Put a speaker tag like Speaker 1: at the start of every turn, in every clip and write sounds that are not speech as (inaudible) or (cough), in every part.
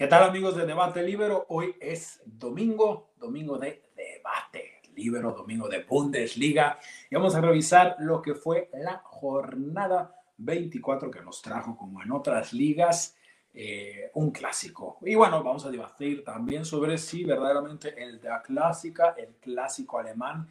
Speaker 1: ¿Qué tal amigos de Debate Libero? Hoy es domingo, domingo de debate Libero, domingo de Bundesliga y vamos a revisar lo que fue la jornada 24 que nos trajo como en otras ligas eh, un clásico. Y bueno, vamos a debatir también sobre si verdaderamente el de la clásica, el clásico alemán,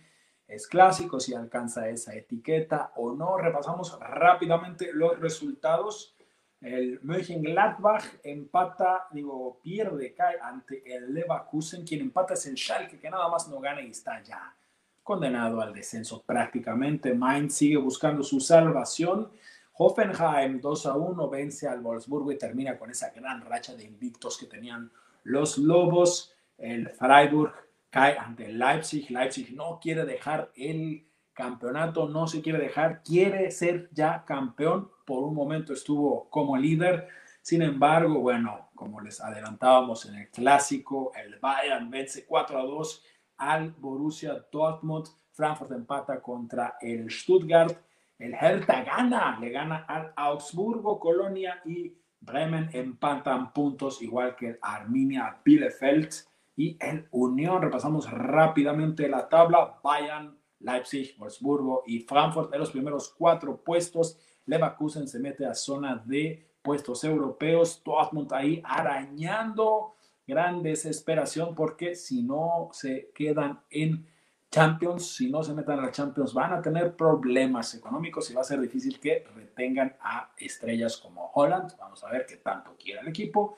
Speaker 1: es clásico, si alcanza esa etiqueta o no. Repasamos rápidamente los resultados. El Mönchengladbach empata, digo, pierde, cae ante el Leverkusen. Quien empata es el Schalke, que nada más no gana y está ya condenado al descenso prácticamente. Mainz sigue buscando su salvación. Hoffenheim 2 a 1 vence al Wolfsburgo y termina con esa gran racha de invictos que tenían los Lobos. El Freiburg cae ante Leipzig. Leipzig no quiere dejar el campeonato, no se quiere dejar, quiere ser ya campeón por un momento estuvo como líder. Sin embargo, bueno, como les adelantábamos en el clásico, el Bayern vence 4 a 2 al Borussia Dortmund. Frankfurt empata contra el Stuttgart. El Hertha gana, le gana al Augsburgo, Colonia y Bremen empatan puntos, igual que el Arminia Bielefeld y el Unión. Repasamos rápidamente la tabla. Bayern, Leipzig, Wolfsburgo y Frankfurt en los primeros cuatro puestos. Leverkusen se mete a zona de puestos europeos, Dortmund ahí arañando, gran desesperación porque si no se quedan en Champions, si no se metan a la Champions, van a tener problemas económicos y va a ser difícil que retengan a estrellas como Holland. Vamos a ver qué tanto quiere el equipo.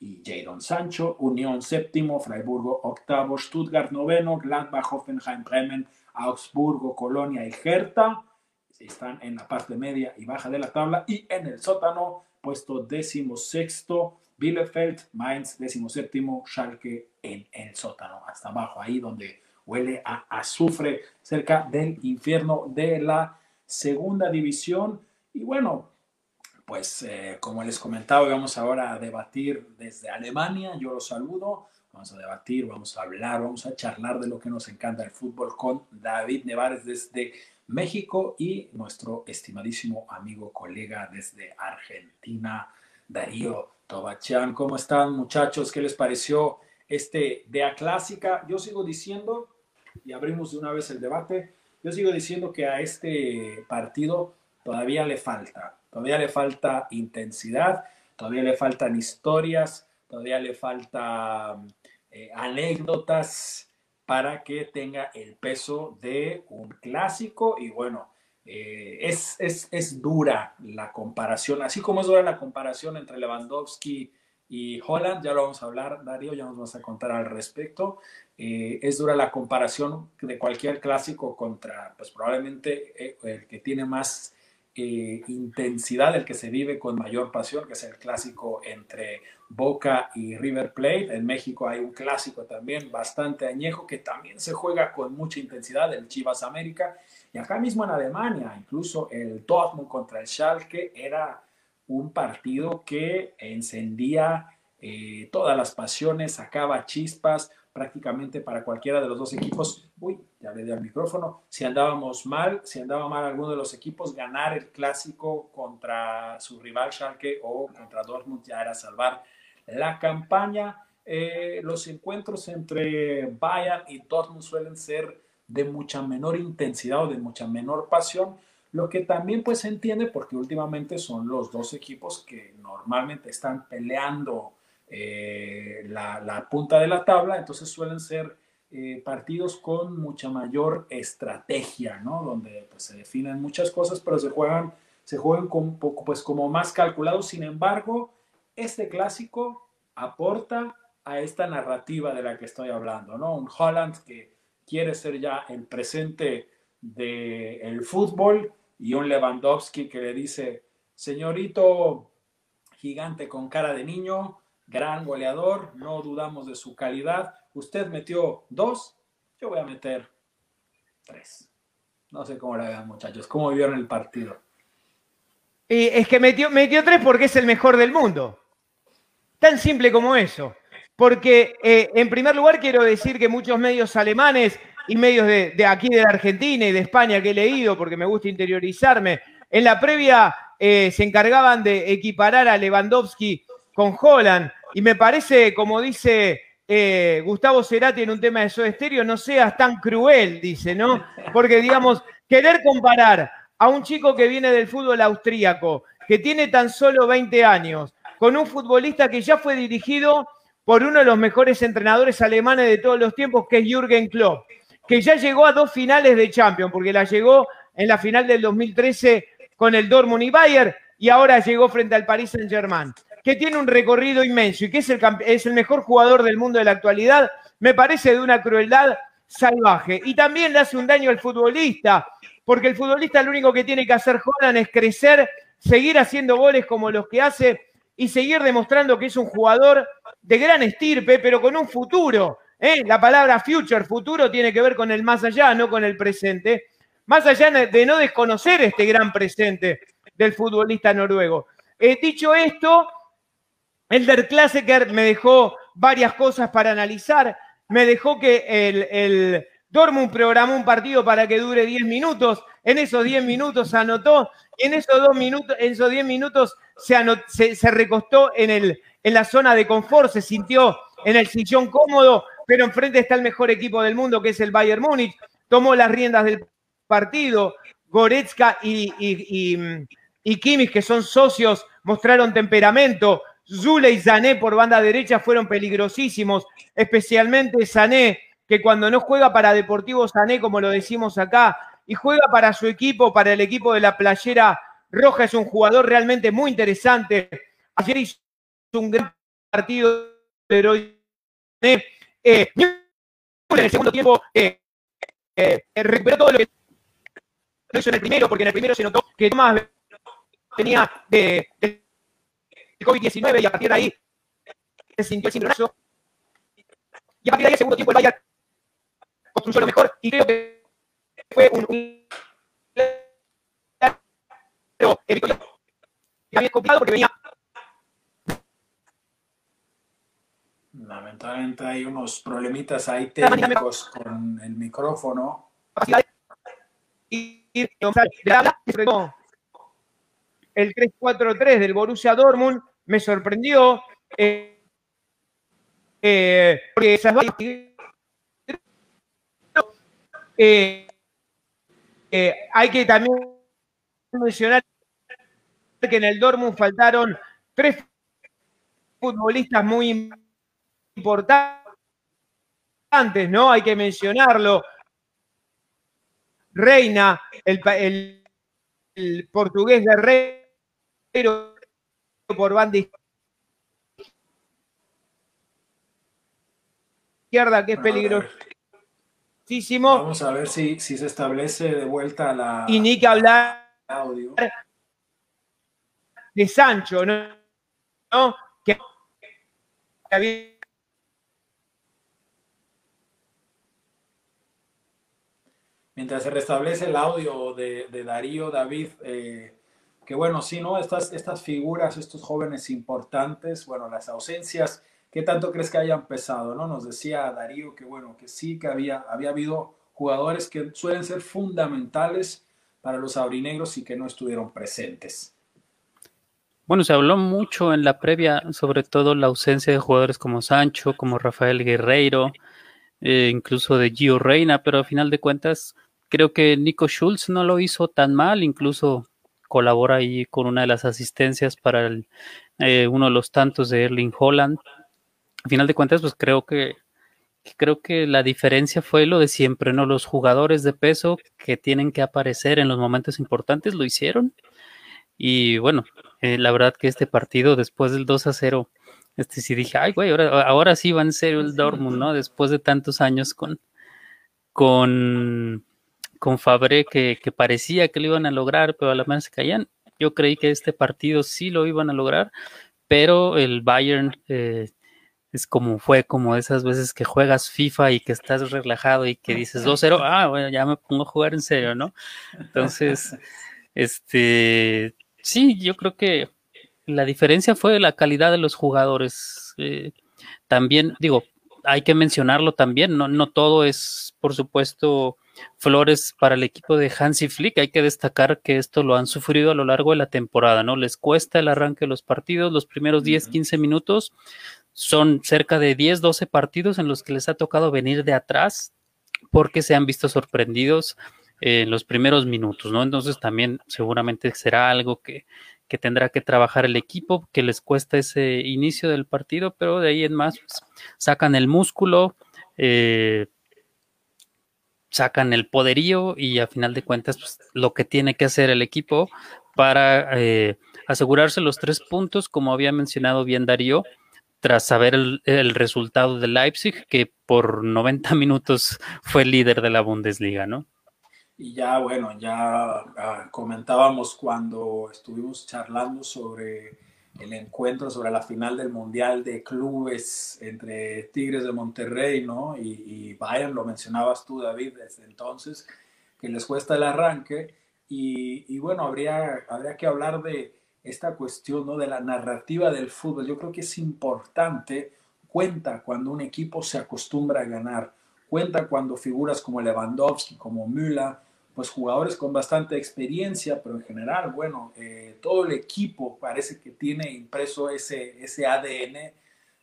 Speaker 1: Y Jadon Sancho, Unión séptimo, Freiburgo octavo, Stuttgart noveno, Gladbach, Hoffenheim, Bremen, Augsburgo, Colonia y Hertha están en la parte media y baja de la tabla y en el sótano, puesto décimo sexto, Bielefeld, Mainz, décimo séptimo, Schalke en el sótano, hasta abajo, ahí donde huele a azufre, cerca del infierno de la segunda división. Y bueno, pues eh, como les comentaba, vamos ahora a debatir desde Alemania, yo los saludo, vamos a debatir, vamos a hablar, vamos a charlar de lo que nos encanta el fútbol con David Nevares desde México y nuestro estimadísimo amigo colega desde Argentina, Darío Tobachán. ¿Cómo están muchachos? ¿Qué les pareció este a Clásica? Yo sigo diciendo, y abrimos de una vez el debate, yo sigo diciendo que a este partido todavía le falta, todavía le falta intensidad, todavía le faltan historias, todavía le falta eh, anécdotas, para que tenga el peso de un clásico y bueno, eh, es, es, dura la comparación, así como es dura la comparación entre Lewandowski y Holland, ya lo vamos a hablar, Darío, ya nos vas a contar al respecto. Eh, es dura la comparación de cualquier clásico contra, pues probablemente el que tiene más intensidad, el que se vive con mayor pasión, que es el clásico entre Boca y River Plate. En México hay un clásico también bastante añejo que también se juega con mucha intensidad, el Chivas América. Y acá mismo en Alemania, incluso el Dortmund contra el Schalke era un partido que encendía eh, todas las pasiones, sacaba chispas, prácticamente para cualquiera de los dos equipos. Uy, ya le di al micrófono. Si andábamos mal, si andaba mal alguno de los equipos, ganar el clásico contra su rival Schalke o contra Dortmund ya era salvar la campaña. Eh, los encuentros entre Bayern y Dortmund suelen ser de mucha menor intensidad o de mucha menor pasión, lo que también pues se entiende porque últimamente son los dos equipos que normalmente están peleando eh, la, punta de la tabla, entonces suelen ser eh, partidos con mucha mayor estrategia, ¿no? Donde pues, se definen muchas cosas, pero se juegan, se juegan pues como más calculados. Sin embargo, este clásico aporta a esta narrativa de la que estoy hablando, ¿no? Un Holland que quiere ser ya el presente del fútbol y un Lewandowski que le dice, señorito gigante con cara de niño, gran goleador, no dudamos de su calidad. Usted metió dos, yo voy a meter tres. No sé cómo la vean, muchachos. ¿Cómo vieron el partido?
Speaker 2: Y es que metió, metió tres porque es el mejor del mundo. Tan simple como eso. Porque, eh, en primer lugar, quiero decir que muchos medios alemanes y medios de, aquí de la Argentina y de España que he leído, porque me gusta interiorizarme, en la previa eh, se encargaban de equiparar a Lewandowski con Holland Y me parece, como dice eh, Gustavo Cerati en un tema de Soda Estéreo, no seas tan cruel, dice, ¿no? Porque, digamos, querer comparar a un chico que viene del fútbol austríaco, que tiene tan solo 20 años, con un futbolista que ya fue dirigido por uno de los mejores entrenadores alemanes de todos los tiempos, que es Jürgen Klopp, que ya llegó a dos finales de Champions, porque la llegó en la final del 2013 con el Dortmund y Bayern, y ahora llegó frente al Paris Saint-Germain, que tiene un recorrido inmenso y que es el, es el mejor jugador del mundo de la actualidad, me parece de una crueldad salvaje. Y también le hace un daño al futbolista, porque el futbolista lo único que tiene que hacer Holland es crecer, seguir haciendo goles como los que hace y seguir demostrando que es un jugador de gran estirpe, pero con un futuro. ¿eh? La palabra future, futuro, tiene que ver con el más allá, no con el presente. Más allá de no desconocer este gran presente del futbolista noruego. Eh, dicho esto, Elder Klassiker me dejó varias cosas para analizar. Me dejó que el, el Dortmund programó un partido para que dure 10 minutos. En esos 10 minutos anotó. Y en esos, dos minutos, en esos 10 minutos se, se, recostó en, el, en la zona de confort, se sintió en el sillón cómodo, pero enfrente está el mejor equipo del mundo, que es el Bayern Múnich. Tomó las riendas del partido. Goretzka y, y, y, Kimmich, que son socios, mostraron temperamento. Zule y Sané por banda derecha fueron peligrosísimos, especialmente Sané, que cuando no juega para Deportivo Sané, como lo decimos acá, y juega para su equipo, para el equipo de la playera roja, es un jugador realmente muy interesante. Ayer hizo un gran partido de eh, en el segundo tiempo eh, eh, recuperó todo lo que lo hizo en el primero, porque en el primero se notó que Tomás tenía de COVID-19 y a partir de ahí se sintió el síndrome. Y a partir de ahí, el segundo tiempo, el Bayern construyó lo mejor y creo que fue un, había complicado porque venía
Speaker 1: Lamentablemente hay unos problemitas ahí técnicos con el micrófono.
Speaker 2: El 3-4-3 del Borussia Dortmund me sorprendió. Eh, eh, porque esas eh, eh, hay que también mencionar que en el Dortmund faltaron tres futbolistas muy importantes, ¿no? Hay que mencionarlo. Reina, el, el, portugués guerrero por banda izquierda, que es peligroso.
Speaker 1: Vamos a ver si, si se establece de vuelta la.
Speaker 2: Y ni que hablar audio. de Sancho, ¿no? ¿No? Que
Speaker 1: mientras se restablece el audio de, Darío, David, eh, que bueno, sí, ¿no? Estas, estas figuras, estos jóvenes importantes, bueno, las ausencias, ¿qué tanto crees que hayan pesado, no? Nos decía Darío que bueno, que sí, que había, había habido jugadores que suelen ser fundamentales para los aurinegros y que no estuvieron presentes.
Speaker 3: Bueno, se habló mucho en la previa, sobre todo la ausencia de jugadores como Sancho, como Rafael Guerreiro, eh, incluso de Gio Reina, pero a final de cuentas creo que Nico Schulz no lo hizo tan mal, incluso colabora ahí con una de las asistencias para eh, uno de los tantos de Erling Holland. A final de cuentas, pues creo que creo que la diferencia fue lo de siempre, ¿no? Los jugadores de peso que tienen que aparecer en los momentos importantes lo hicieron. Y bueno, eh, la verdad que este partido, después del 2 a 0, este sí dije, ay, güey, ahora, ahora sí va en serio el Dortmund, ¿no? Después de tantos años con, con, con Fabre que, que parecía que lo iban a lograr, pero a la vez se caían. Yo creí que este partido sí lo iban a lograr, pero el Bayern eh, es como fue como esas veces que juegas FIFA y que estás relajado y que dices 2-0, ah, bueno, ya me pongo a jugar en serio, ¿no? Entonces, (laughs) este, sí, yo creo que la diferencia fue la calidad de los jugadores. Eh, también, digo, hay que mencionarlo también, no, no todo es, por supuesto, flores para el equipo de Hansi Flick. Hay que destacar que esto lo han sufrido a lo largo de la temporada, ¿no? Les cuesta el arranque de los partidos, los primeros 10, 15 minutos son cerca de 10, 12 partidos en los que les ha tocado venir de atrás porque se han visto sorprendidos en los primeros minutos, ¿no? Entonces también seguramente será algo que, que tendrá que trabajar el equipo, que les cuesta ese inicio del partido, pero de ahí en más pues, sacan el músculo, eh, sacan el poderío y a final de cuentas pues, lo que tiene que hacer el equipo para eh, asegurarse los tres puntos, como había mencionado bien Darío, tras saber el, resultado de Leipzig, que por 90 (laughs) minutos fue líder de la Bundesliga, ¿no?
Speaker 1: Y ya, bueno, ya ah, comentábamos cuando estuvimos charlando sobre el encuentro, sobre la final del Mundial de Clubes entre Tigres de Monterrey, ¿no? Y, Bayern, lo mencionabas tú, David, desde entonces, que les cuesta el arranque. Y, y bueno, habría, habría que hablar de, esta cuestión ¿no? de la narrativa del fútbol. Yo creo que es importante, cuenta cuando un equipo se acostumbra a ganar, cuenta cuando figuras como Lewandowski, como Müller, pues jugadores con bastante experiencia, pero en general, bueno, eh, todo el equipo parece que tiene impreso ese, ese ADN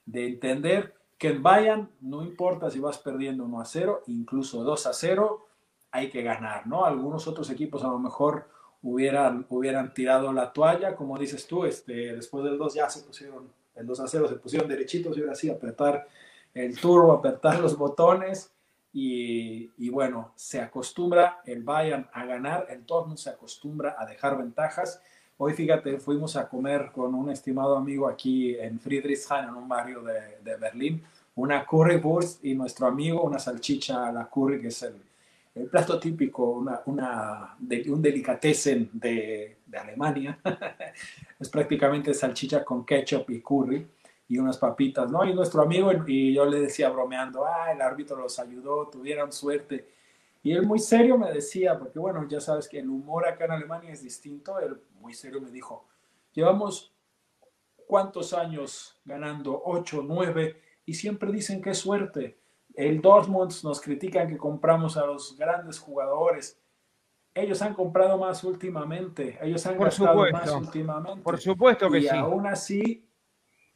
Speaker 1: de entender que en Bayern no importa si vas perdiendo 1 a 0, incluso 2 a 0, hay que ganar, ¿no? Algunos otros equipos a lo mejor hubieran, hubieran tirado la toalla, como dices tú, este, después del 2 ya se pusieron, el 2 a 0 se pusieron derechitos y ahora sí, apretar el turbo, apretar los botones y, y, bueno, se acostumbra el Bayern a ganar, el Dortmund se acostumbra a dejar ventajas. Hoy fíjate, fuimos a comer con un estimado amigo aquí en Friedrichshain, en un barrio de, de Berlín, una currywurst y nuestro amigo una salchicha a la curry, que es el, el plato típico, una, una de, un delicatessen de, de Alemania, (laughs) es prácticamente salchicha con ketchup y curry y unas papitas, ¿no? Y nuestro amigo, y yo le decía bromeando, ah, el árbitro los ayudó, tuvieron suerte. Y él muy serio me decía, porque bueno, ya sabes que el humor acá en Alemania es distinto, él muy serio me dijo, llevamos cuántos años ganando, ocho, nueve, y siempre dicen que es suerte el Dortmund nos critican que compramos a los grandes jugadores. Ellos han comprado más últimamente, ellos han gastado más últimamente.
Speaker 2: Por supuesto que
Speaker 1: y
Speaker 2: sí.
Speaker 1: aún así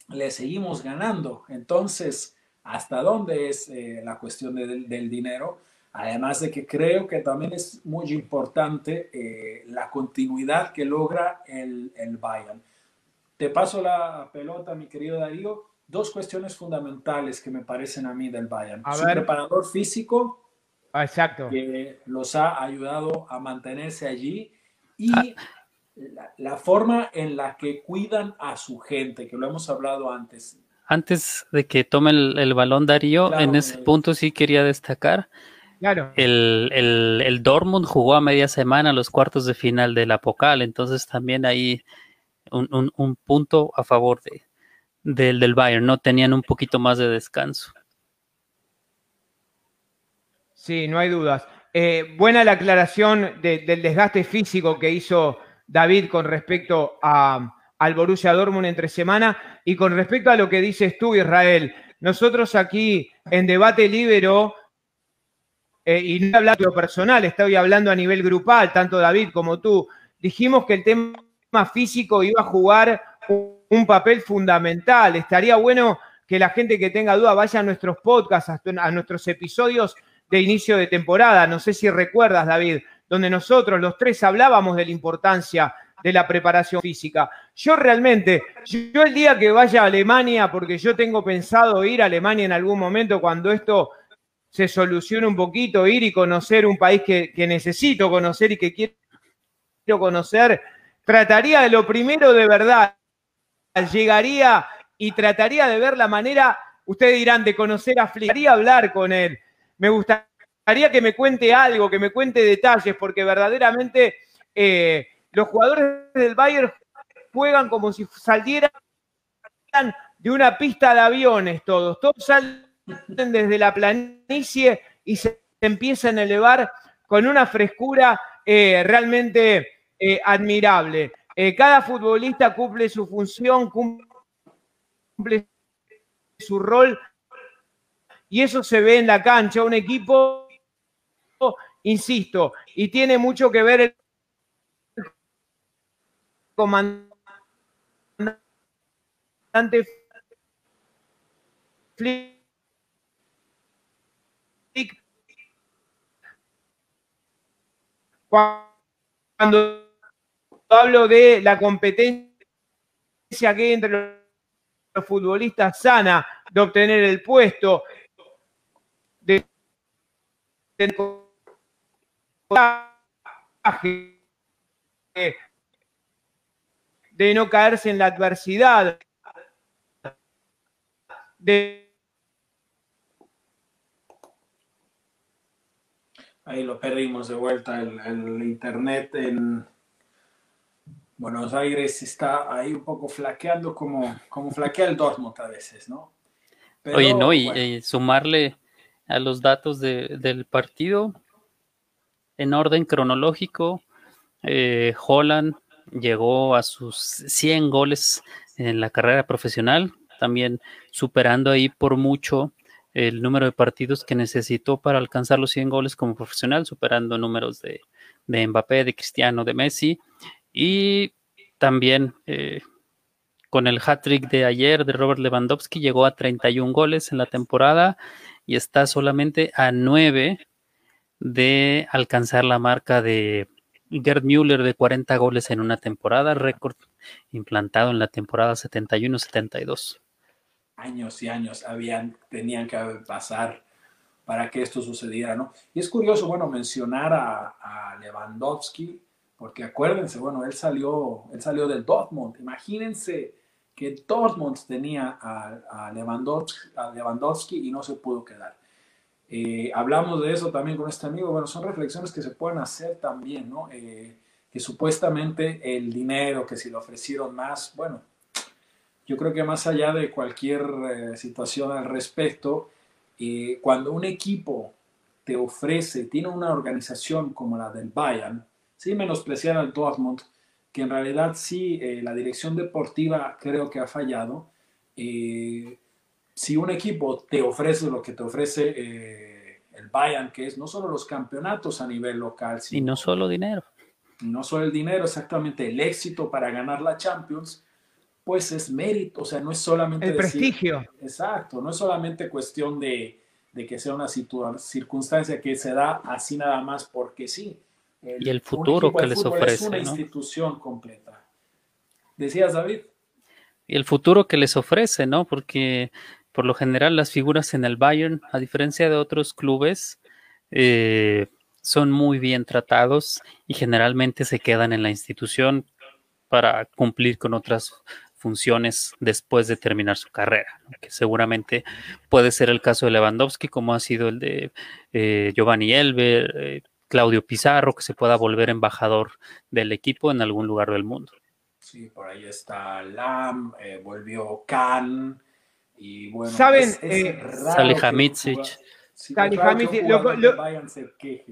Speaker 1: le seguimos ganando. Entonces, ¿hasta dónde es eh, la cuestión de, del dinero? Además de que creo que también es muy importante eh, la continuidad que logra el, el Bayern. Te paso la pelota, mi querido Darío dos cuestiones fundamentales que me parecen a mí del Bayern.
Speaker 2: A
Speaker 1: Su
Speaker 2: ver.
Speaker 1: preparador físico,
Speaker 2: Ah, Exacto.
Speaker 1: que los ha ayudado a mantenerse allí, y
Speaker 3: Ah.
Speaker 1: la, la forma en la que cuidan a su gente, que lo hemos hablado antes.
Speaker 3: Antes de que tome el, el balón Darío,
Speaker 1: Claro,
Speaker 3: en ese
Speaker 1: eh.
Speaker 3: punto sí quería destacar.
Speaker 2: Claro.
Speaker 3: El, el, el Dortmund jugó a media semana los cuartos de final del Apocal, entonces también hay un, un- un punto a favor de, del, del Bayern, ¿no? Tenían un poquito más de descanso.
Speaker 2: Sí, no hay dudas. Eh, buena la aclaración de- del desgaste físico que hizo David con respecto a, al Borussia Dortmund entre semana y con respecto a lo que dices tú, Israel. Nosotros aquí en Debate Libero, eh, y no hablando de lo personal, estoy hablando a nivel grupal, tanto David como tú, dijimos que el tema físico iba a jugar un, papel fundamental. Estaría bueno que la gente que tenga duda vaya a nuestros podcasts, a, a nuestros episodios de inicio de temporada. No sé si recuerdas, David, donde nosotros los tres hablábamos de la importancia de la preparación física. Yo realmente, yo el día que vaya a Alemania, porque yo tengo pensado ir a Alemania en algún momento cuando esto se solucione un poquito, ir y conocer un país que, que necesito conocer y que quiero conocer, trataría de lo primero de verdad, llegaría y trataría de ver la manera, ustedes dirán, de conocer a Flick, Quería hablar con él, me gustaría que me cuente algo, que me cuente detalles, porque verdaderamente eh, los jugadores del Bayern juegan como si salieran de una pista de aviones todos, todos salen desde la planicie y se empiezan a elevar con una frescura eh, realmente eh, admirable. Eh, cada futbolista cumple su función, cumple su rol y eso se ve en la cancha. Un equipo, insisto, y tiene mucho que ver el comandante cuando hablo de la competencia que hay entre los futbolistas sana de obtener el puesto, de, no caerse en la adversidad, de
Speaker 1: Ahí lo perdimos de vuelta. El, internet en Buenos Aires está ahí un poco flaqueando como, como flaquea el Dortmund a veces, ¿no?
Speaker 3: Oye, no, y, sumarle a los datos del partido en orden cronológico, eh, Holland llegó a sus 100 goles en la carrera profesional, también superando ahí por mucho el número de partidos que necesitó para alcanzar los 100 goles como profesional, superando números de, de Mbappé, de Cristiano, de Messi. Y también eh, con el hat-trick de ayer de Robert Lewandowski llegó a 31 goles en la temporada y está solamente a 9 de alcanzar la marca de Gerd Müller de 40 goles en una temporada, récord implantado en la temporada 71-72
Speaker 1: años y años habían, tenían que pasar para que esto sucediera, ¿no? Y es curioso, bueno, mencionar a, Lewandowski, porque acuérdense, bueno, él salió, él salió del Dortmund. Imagínense que Dortmund tenía a, Lewandowski, y no se pudo quedar. Eh, hablamos de eso también con este amigo. Bueno, son reflexiones que se pueden hacer también, ¿no? Eh, que supuestamente el dinero, que si le ofrecieron más, bueno, yo creo que más allá de cualquier eh, situación al respecto, eh, cuando un equipo te ofrece, tiene una organización como la del Bayern, sin menospreciar al Dortmund, que en realidad sí, eh, la dirección deportiva creo que ha fallado. si un equipo te ofrece lo que te ofrece el Bayern, que es no solo los campeonatos a nivel local,
Speaker 3: sino, y no solo dinero.
Speaker 1: No solo el dinero, exactamente el éxito para ganar la Champions, pues es mérito, o sea, no es solamente...
Speaker 2: El prestigio.
Speaker 1: Exacto, no es solamente cuestión de, que sea una circunstancia que se da así nada más porque sí.
Speaker 3: Y el futuro que les ofrece. Es
Speaker 1: una institución completa. ¿Decías, David?
Speaker 3: Y el futuro que les ofrece, ¿no? Porque por lo general las figuras en el Bayern, a diferencia de otros clubes, eh, son muy bien tratados y generalmente se quedan en la institución para cumplir con otras funciones después de terminar su carrera, que seguramente puede ser el caso de Lewandowski, como ha sido el de eh, Giovanni Elber, eh, Claudio Pizarro, que se pueda volver embajador del equipo en algún lugar del mundo.
Speaker 1: Sí, por ahí está Lam, eh, volvió Khan, y bueno,
Speaker 2: ¿saben?
Speaker 3: Salihamidzic.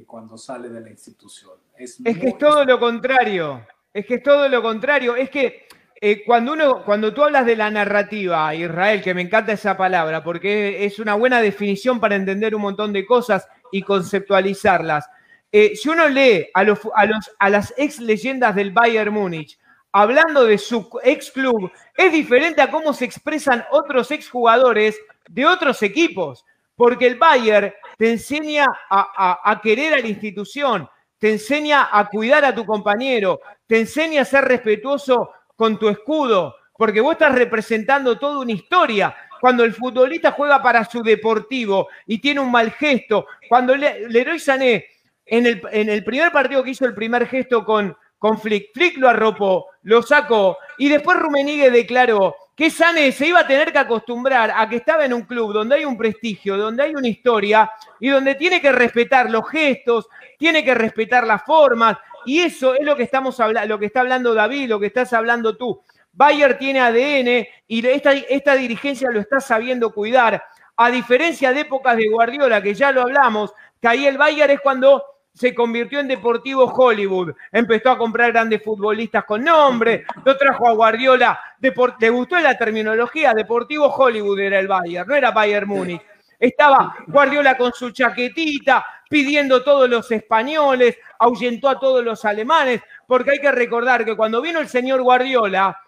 Speaker 1: cuando sale de la institución.
Speaker 2: Es, es que es todo lo contrario. Es que es todo lo contrario. Es que eh, cuando, uno, cuando tú hablas de la narrativa, Israel, que me encanta esa palabra, porque es una buena definición para entender un montón de cosas y conceptualizarlas. Eh, si uno lee a, las ex leyendas del Bayern Múnich hablando de su ex club, es diferente a cómo se expresan otros ex jugadores de otros equipos, porque el Bayern te enseña a, a querer a la institución, te enseña a cuidar a tu compañero, te enseña a ser respetuoso con tu escudo, porque vos estás representando toda una historia. Cuando el futbolista juega para su deportivo y tiene un mal gesto, cuando Leroy Sané en el, en el primer partido que hizo el primer gesto con, con Flick, Flick lo arropó, lo sacó y después Rumenigue declaró que Sané se iba a tener que acostumbrar a que estaba en un club donde hay un prestigio, donde hay una historia y donde tiene que respetar los gestos, tiene que respetar las formas, y eso es lo que estamos hablando, lo que está hablando David, lo que estás hablando tú. Bayer tiene ADN y esta, esta dirigencia lo está sabiendo cuidar. A diferencia de épocas de Guardiola, que ya lo hablamos, que ahí el Bayer es cuando se convirtió en Deportivo Hollywood. Empezó a comprar grandes futbolistas con nombre, lo trajo a Guardiola. le gustó la terminología, Deportivo Hollywood era el Bayer, no era Bayern Múnich. Estaba Guardiola con su chaquetita, pidiendo todos los españoles, ahuyentó a todos los alemanes, porque hay que recordar que cuando vino el señor Guardiola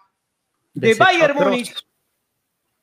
Speaker 2: de Bayern Múnich,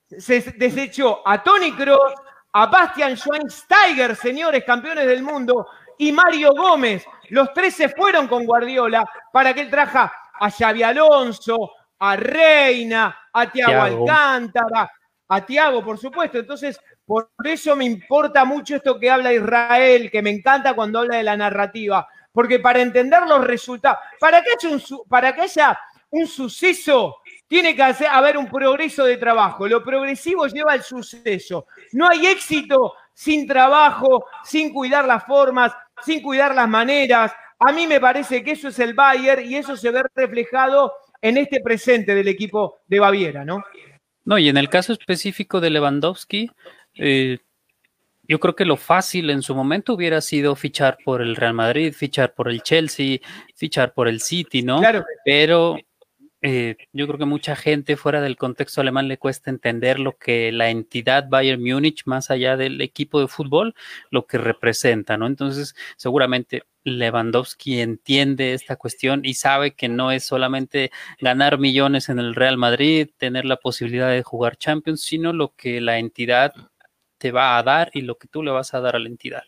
Speaker 2: se desechó a Tony Kroos, a Bastian Schweinsteiger, señores campeones del mundo, y Mario Gómez. Los tres se fueron con Guardiola para que él traja a Xavi Alonso, a Reina, a Tiago Alcántara, a Tiago, por supuesto. Entonces, por eso me importa mucho esto que habla Israel, que me encanta cuando habla de la narrativa, porque para entender los resultados, para que haya un, para que haya un suceso, tiene que haber un progreso de trabajo. Lo progresivo lleva al suceso. No hay éxito sin trabajo, sin cuidar las formas, sin cuidar las maneras. A mí me parece que eso es el Bayern y eso se ve reflejado en este presente del equipo de Baviera, ¿no?
Speaker 3: No, y en el caso específico de Lewandowski, eh, yo creo que lo fácil en su momento hubiera sido fichar por el Real Madrid, fichar por el Chelsea, fichar por el City, ¿no? Claro. Pero eh, yo creo que mucha gente fuera del contexto alemán le cuesta entender lo que la entidad Bayern Múnich, más allá del equipo de fútbol, lo que representa, ¿no? Entonces, seguramente Lewandowski entiende esta cuestión y sabe que no es solamente ganar millones en el Real Madrid, tener la posibilidad de jugar Champions, sino lo que la entidad te va a dar y lo que tú le vas a dar a la entidad.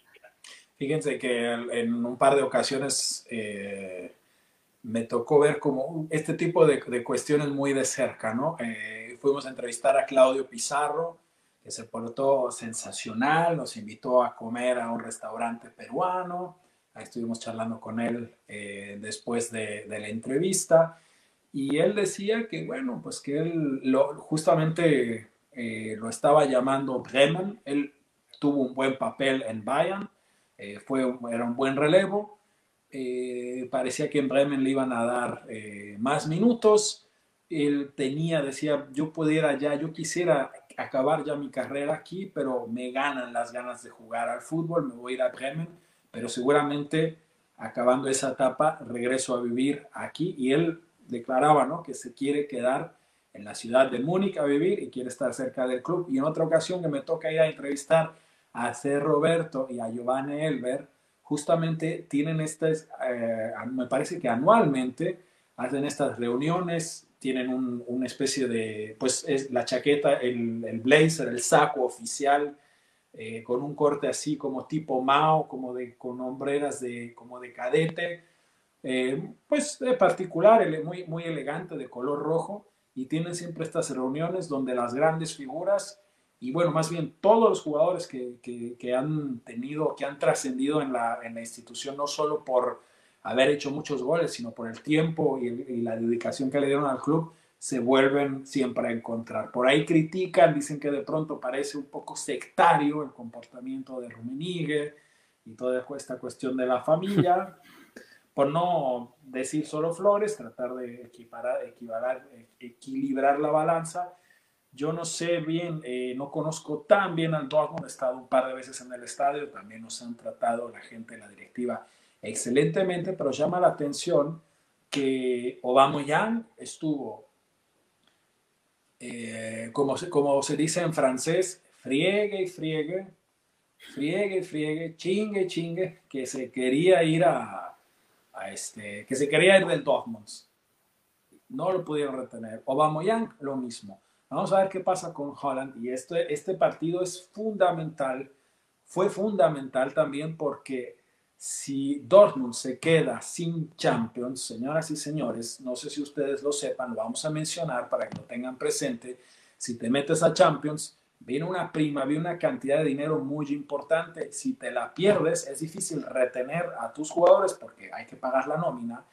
Speaker 1: Fíjense que en un par de ocasiones eh, me tocó ver como este tipo de, cuestiones muy de cerca, ¿no? Eh, fuimos a entrevistar a Claudio Pizarro, que se portó sensacional, nos invitó a comer a un restaurante peruano, ahí estuvimos charlando con él eh, después de, de, la entrevista, y él decía que, bueno, pues que él lo, justamente eh, lo estaba llamando Bremen, él tuvo un buen papel en Bayern, fue, era un buen relevo, eh, parecía que en Bremen le iban a dar más minutos, él tenía, decía, yo pudiera ya, yo quisiera acabar ya mi carrera aquí, pero me ganan las ganas de jugar al fútbol, me voy a ir a Bremen, pero seguramente acabando esa etapa regreso a vivir aquí y él declaraba ¿no? que se quiere quedar en la ciudad de Múnich a vivir y quiere estar cerca del club. Y en otra ocasión que me toca ir a entrevistar a C. Roberto y a Giovanni Elber, justamente tienen estas, eh, me parece que anualmente hacen estas reuniones, tienen una especie de, pues es la chaqueta, el, blazer, el saco oficial, eh, con un corte así como tipo Mao, como de, con hombreras de, como de cadete, eh, pues de particular, muy, muy elegante, de color rojo y tienen siempre estas reuniones donde las grandes figuras y bueno, más bien todos los jugadores que, que, han tenido, que han trascendido en la, en la, institución, no solo por haber hecho muchos goles, sino por el tiempo y, y, la dedicación que le dieron al club, se vuelven siempre a encontrar. Por ahí critican, dicen que de pronto parece un poco sectario el comportamiento de Rummenigge y toda esta cuestión de la familia. (laughs) por no decir solo flores, tratar de equiparar, equilibrar la balanza. Yo no sé bien, eh, no conozco tan bien al Dortmund, he estado un par de veces en el estadio, también nos han tratado la gente de la directiva excelentemente, pero llama la atención que Aubameyang estuvo, eh, como, se, como se dice en francés, friegue y friegue, friegue y friegue, chingue, chingue, que se quería ir a, este, que se quería ir del Dortmund. No lo pudieron retener. Aubameyang, lo mismo. Vamos a ver qué pasa con Holland. Y este, este partido es fundamental. Fue fundamental también porque si Dortmund se queda sin Champions, señoras y señores, no sé si ustedes lo sepan, lo vamos a mencionar para que lo tengan presente. Si te metes a Champions, viene una prima, viene una cantidad de dinero muy importante. Si te la pierdes, es difícil retener a tus jugadores porque hay que pagar la nómina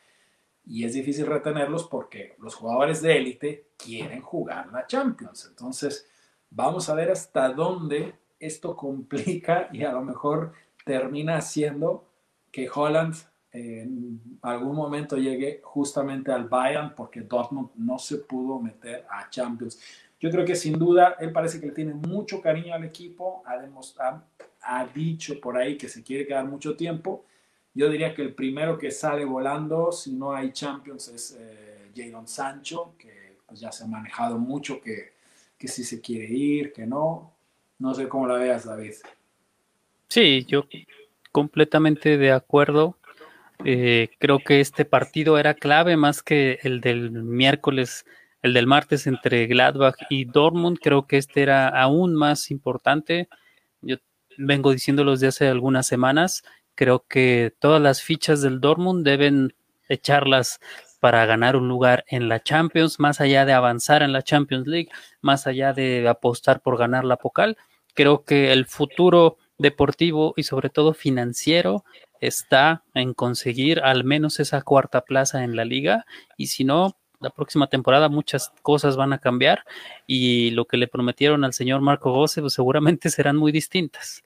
Speaker 1: y es difícil retenerlos porque los jugadores de élite quieren jugar la Champions. Entonces, vamos a ver hasta dónde esto (laughs) complica y a lo mejor termina haciendo que Holland en algún momento llegue justamente al Bayern porque Dortmund no se pudo meter a Champions. Yo creo que sin duda él parece que le tiene mucho cariño al equipo, ha, ha, dicho por ahí que se quiere quedar mucho tiempo. Yo diría que el primero que sale volando, si no hay Champions, es eh, Jadon Sancho, que pues, ya se ha manejado mucho, que, que si se quiere ir, que no. No sé cómo la veas, David.
Speaker 3: Sí, yo completamente de acuerdo. Eh, creo que este partido era clave más que el del miércoles el del martes entre Gladbach y Dortmund, creo que este era aún más importante. Yo vengo diciéndolo desde hace algunas semanas, creo que todas las fichas del Dortmund deben echarlas para ganar un lugar en la Champions, más allá de avanzar en la Champions League, más allá de apostar por ganar la Pocal. Creo que el futuro deportivo y sobre todo financiero está en conseguir al menos esa cuarta plaza en la liga y si no, la próxima temporada muchas cosas van a cambiar y lo que le prometieron al señor Marco Gosse pues seguramente serán muy distintas.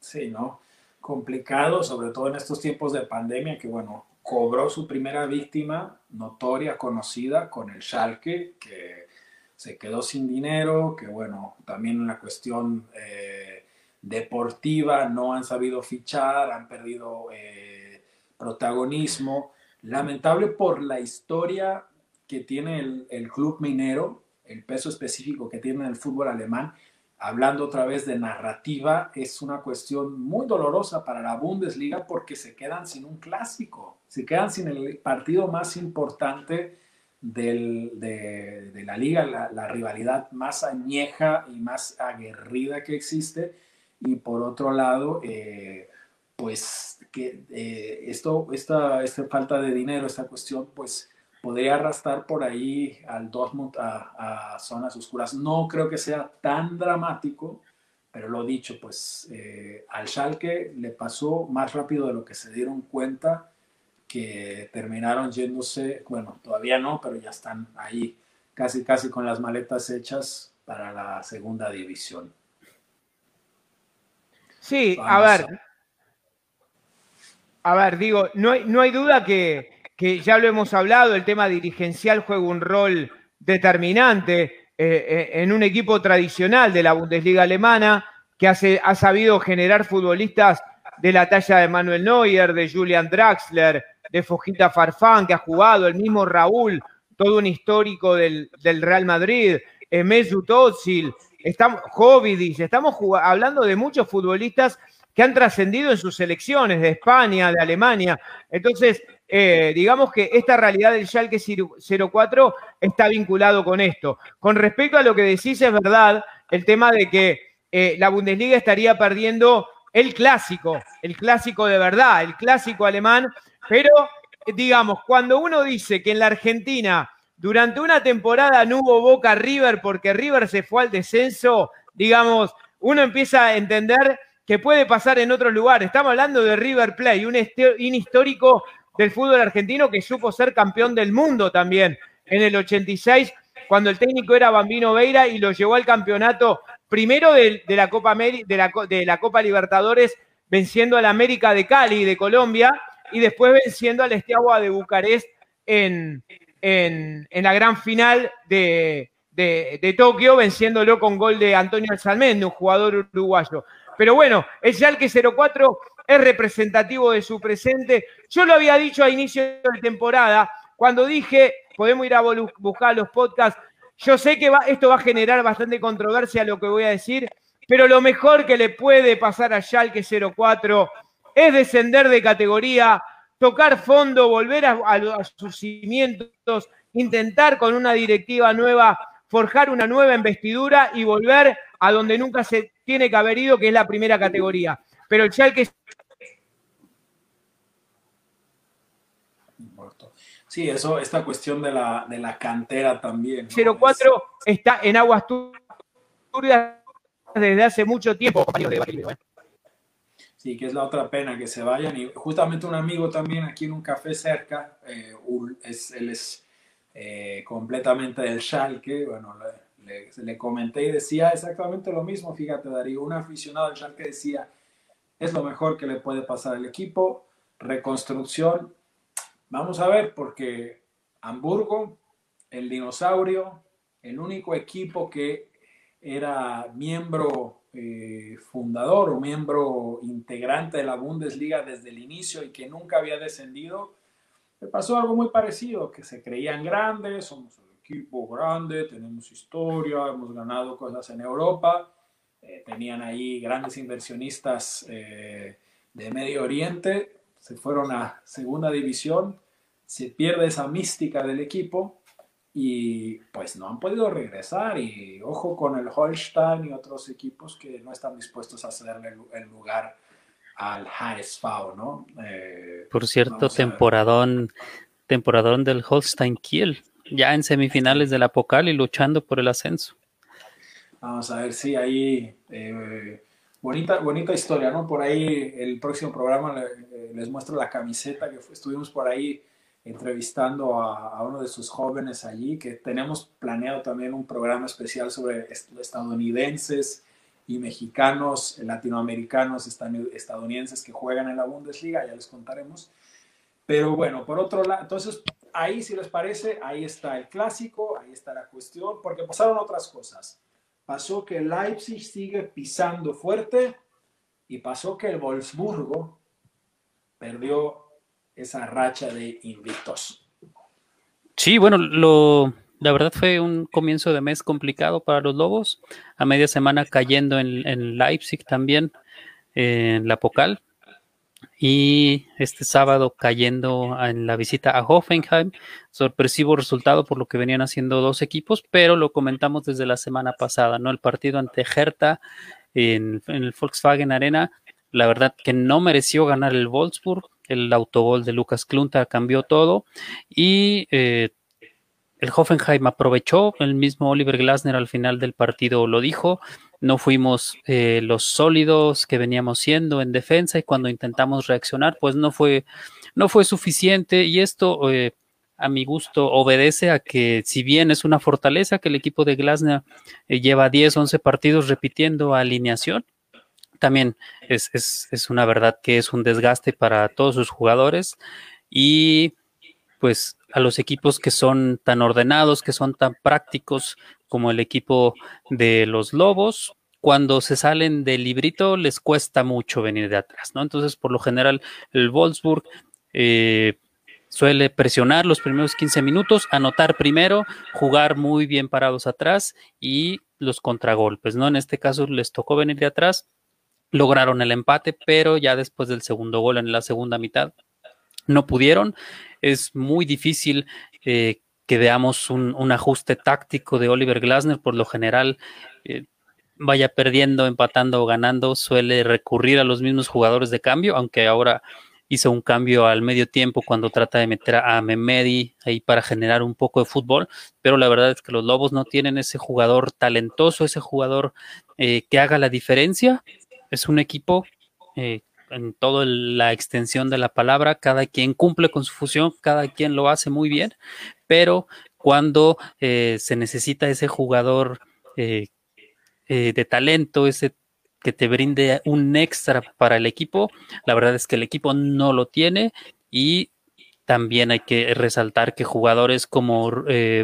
Speaker 1: Sí, ¿no? Complicado, sobre todo en estos tiempos de pandemia, que bueno, cobró su primera víctima notoria, conocida, con el Schalke, que se quedó sin dinero, que bueno, también una cuestión eh, deportiva, no han sabido fichar, han perdido eh, protagonismo. Lamentable por la historia que tiene el, el, club minero, el peso específico que tiene el fútbol alemán, hablando otra vez de narrativa, es una cuestión muy dolorosa para la Bundesliga porque se quedan sin un clásico, se quedan sin el partido más importante de, la liga, la, la, rivalidad más añeja y más aguerrida que existe. Y por otro lado, eh, pues que eh, esto, esta, esta falta de dinero, esta cuestión, pues podría arrastrar por ahí al Dortmund a, a, zonas oscuras. No creo que sea tan dramático, pero lo dicho, pues eh, al Schalke le pasó más rápido de lo que se dieron cuenta que terminaron yéndose, bueno, todavía no, pero ya están ahí casi casi con las maletas hechas para la segunda división.
Speaker 2: Sí, Vamos a ver. A... a ver, digo, no hay, no hay duda que, ya lo hemos hablado, el tema dirigencial juega un rol determinante eh, en un equipo tradicional de la Bundesliga alemana que hace, ha sabido generar futbolistas de la talla de Manuel Neuer, de Julian Draxler, de Fojita Farfán, que ha jugado, el mismo Raúl, todo un histórico del, del Real Madrid, eh, Mesut Özil, estamos hablando de muchos futbolistas que han trascendido en sus selecciones de España, de Alemania. Entonces, eh, digamos que esta realidad del Schalke 04 está vinculado con esto. Con respecto a lo que decís, es verdad el tema de que eh, la Bundesliga estaría perdiendo el clásico, el clásico de verdad, el clásico alemán, pero digamos, cuando uno dice que en la Argentina durante una temporada no hubo Boca River porque River se fue al descenso, digamos, uno empieza a entender que puede pasar en otros lugares. Estamos hablando de River Play, un, un histórico del fútbol argentino que supo ser campeón del mundo también en el 86, cuando el técnico era Bambino Veira y lo llevó al campeonato primero de, la, Copa de, la, la Copa Libertadores, venciendo al América de Cali de Colombia y después venciendo al Estiagua de Bucarest en, en, en, la gran final de, de, de, Tokio, venciéndolo con gol de Antonio Alzalmende, un jugador uruguayo. Pero bueno, el Schalke 04 es representativo de su presente. Yo lo había dicho a inicio de temporada, cuando dije, podemos ir a buscar los podcasts, yo sé que esto va a generar bastante controversia lo que voy a decir, pero lo mejor que le puede pasar a Schalke 04 es descender de categoría, tocar fondo, volver a sus cimientos, intentar con una directiva nueva forjar una nueva investidura y volver a donde nunca se tiene que haber ido, que es la primera categoría. Pero el Schalke
Speaker 1: Sí, eso, esta cuestión de la, de la cantera también.
Speaker 2: ¿no? 04 es... está en aguas turbias desde hace mucho tiempo.
Speaker 1: Sí, que es la otra pena que se vayan. Y justamente un amigo también aquí en un café cerca, eh, es, él es eh, completamente del Schalke, bueno, le, le, le, comenté y decía exactamente lo mismo, fíjate Darío, un aficionado del Schalke decía, es lo mejor que le puede pasar al equipo, reconstrucción, Vamos a ver, porque Hamburgo, el dinosaurio, el único equipo que era miembro eh, fundador o miembro integrante de la Bundesliga desde el inicio y que nunca había descendido, le pasó algo muy parecido, que se creían grandes, somos un equipo grande, tenemos historia, hemos ganado cosas en Europa, eh, tenían ahí grandes inversionistas eh, de Medio Oriente, se fueron a segunda división se pierde esa mística del equipo y pues no han podido regresar y ojo con el Holstein y otros equipos que no están dispuestos a cederle el lugar al HSV, ¿no?
Speaker 3: Eh, Por cierto, temporadón, temporadón del Holstein Kiel, ya en semifinales del Apocal y luchando por el ascenso.
Speaker 1: Vamos a ver si ahí eh, bonita, bonita historia, ¿no? Por ahí el próximo programa eh, les muestro la camiseta que estuvimos por ahí entrevistando a, uno de sus jóvenes allí, que tenemos planeado también un programa especial sobre estadounidenses y mexicanos, latinoamericanos, estadounidenses que juegan en la Bundesliga, ya les contaremos. Pero bueno, por otro lado, entonces ahí si les parece, ahí está el clásico, ahí está la cuestión, porque pasaron otras cosas. Pasó que Leipzig sigue pisando fuerte y pasó que el Wolfsburgo perdió esa racha de invictos.
Speaker 3: Sí, bueno, lo, la verdad fue un comienzo de mes complicado para los Lobos. A media semana cayendo en, Leipzig también, en la Pocal. Y este sábado cayendo en la visita a Hoffenheim. Sorpresivo resultado por lo que venían haciendo dos equipos, pero lo comentamos desde la semana pasada, ¿no? El partido ante Hertha en, en el Volkswagen Arena. La verdad que no mereció ganar el Wolfsburg el autogol de Lucas Klunta cambió todo y eh, el Hoffenheim aprovechó, el mismo Oliver Glasner al final del partido lo dijo, no fuimos eh, los sólidos que veníamos siendo en defensa y cuando intentamos reaccionar pues no fue, no fue suficiente y esto eh, a mi gusto obedece a que si bien es una fortaleza que el equipo de Glasner lleva 10, 11 partidos repitiendo alineación, también es, una verdad que es un desgaste para todos sus jugadores y pues a los equipos que son tan ordenados, que son tan prácticos como el equipo de los Lobos, cuando se salen del librito les cuesta mucho venir de atrás, ¿no? Entonces, por lo general, el Wolfsburg eh, suele presionar los primeros 15 minutos, anotar primero, jugar muy bien parados atrás y los contragolpes, ¿no? En este caso les tocó venir de atrás, lograron el empate, pero ya después del segundo gol en la segunda mitad no pudieron. Es muy difícil eh, que veamos un, ajuste táctico de Oliver Glasner. Por lo general, eh, vaya perdiendo, empatando o ganando, suele recurrir a los mismos jugadores de cambio, aunque ahora hizo un cambio al medio tiempo cuando trata de meter a Memedi ahí para generar un poco de fútbol, pero la verdad es que los Lobos no tienen ese jugador talentoso, ese jugador eh, que haga la diferencia es un equipo eh, en toda la extensión de la palabra, cada quien cumple con su función, cada quien lo hace muy bien, pero cuando eh, se necesita ese jugador eh, de talento, ese que te brinde un extra para el equipo, la verdad es que el equipo no lo tiene y también hay que resaltar que jugadores como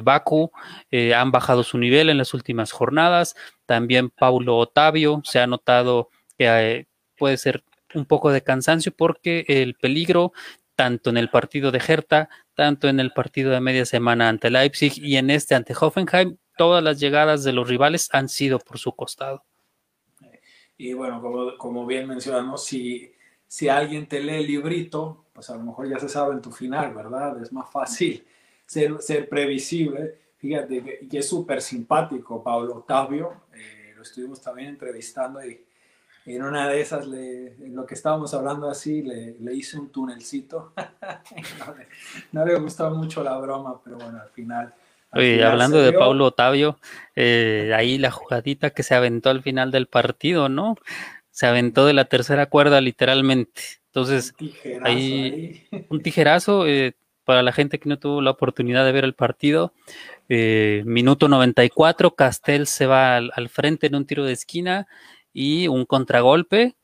Speaker 3: Baku han bajado su nivel en las últimas jornadas. También Paulo Otavio se ha notado que eh, puede ser un poco de cansancio porque el peligro tanto en el partido de Hertha, tanto en el partido de media semana ante Leipzig y en este ante Hoffenheim, todas las llegadas de los rivales han sido por su costado.
Speaker 1: Y bueno, como, bien mencionamos, si, si alguien te lee el librito, pues a lo mejor ya se sabe en tu final, ¿verdad? Es más fácil ser, ser previsible. Fíjate que, es súper simpático Pablo Octavio, eh, lo estuvimos también entrevistando y en una de esas, le, en lo que estábamos hablando así, le, le hice un tunelcito. (laughs) no, le, gustó mucho la broma, pero bueno, al final.
Speaker 3: Oye, hablando de Pablo Otavio, eh, ahí la jugadita que se aventó al final del partido, ¿no? Se aventó de la tercera cuerda literalmente. Entonces, un tijerazo, ahí, Un tijerazo eh, para la gente que no tuvo la oportunidad de ver el partido. Eh, minuto 94, Castel se va al, al frente en un tiro de esquina y un contragolpe.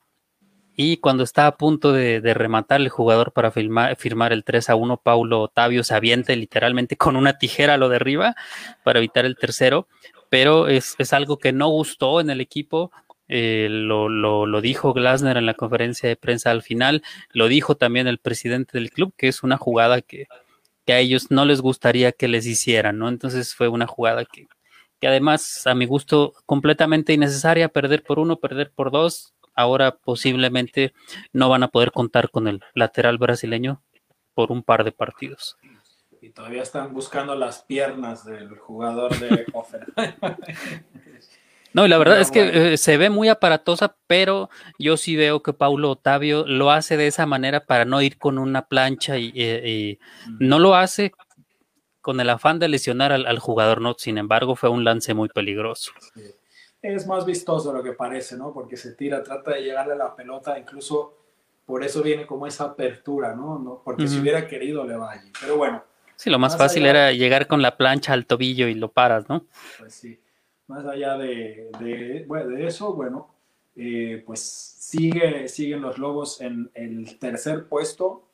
Speaker 3: Y cuando está a punto de, rematar el jugador para firmar, el 3 a 1, Paulo Otavio se literalmente con una tijera lo derriba para evitar el tercero. Pero es, algo que no gustó en el equipo. Eh, lo, lo, dijo Glasner en la conferencia de prensa al final. Lo dijo también el presidente del club, que es una jugada que, que a ellos no les gustaría que les hicieran, ¿no? Entonces fue una jugada que, que además a mi gusto completamente innecesaria, perder por uno, perder por dos. Ahora posiblemente no van a poder contar con el lateral brasileño por un par de partidos.
Speaker 1: Y todavía están buscando las piernas del jugador de. (laughs)
Speaker 3: No, y la verdad es que eh, se ve muy aparatosa, pero yo sí veo que Paulo Otavio lo hace de esa manera para no ir con una plancha y, eh, no lo hace con el afán de lesionar al, jugador, ¿no? Sin embargo, fue un lance muy peligroso.
Speaker 1: Es más vistoso de lo que parece, ¿no? Porque se tira, trata de llegarle a la pelota, incluso por eso viene como esa apertura, ¿no? Porque si hubiera querido le va allí. Pero bueno.
Speaker 3: Sí, lo más, fácil era llegar con la plancha al tobillo y lo paras, ¿no?
Speaker 1: Pues sí más allá de, de, eso, bueno, eh, pues sigue, siguen los Lobos en el tercer puesto.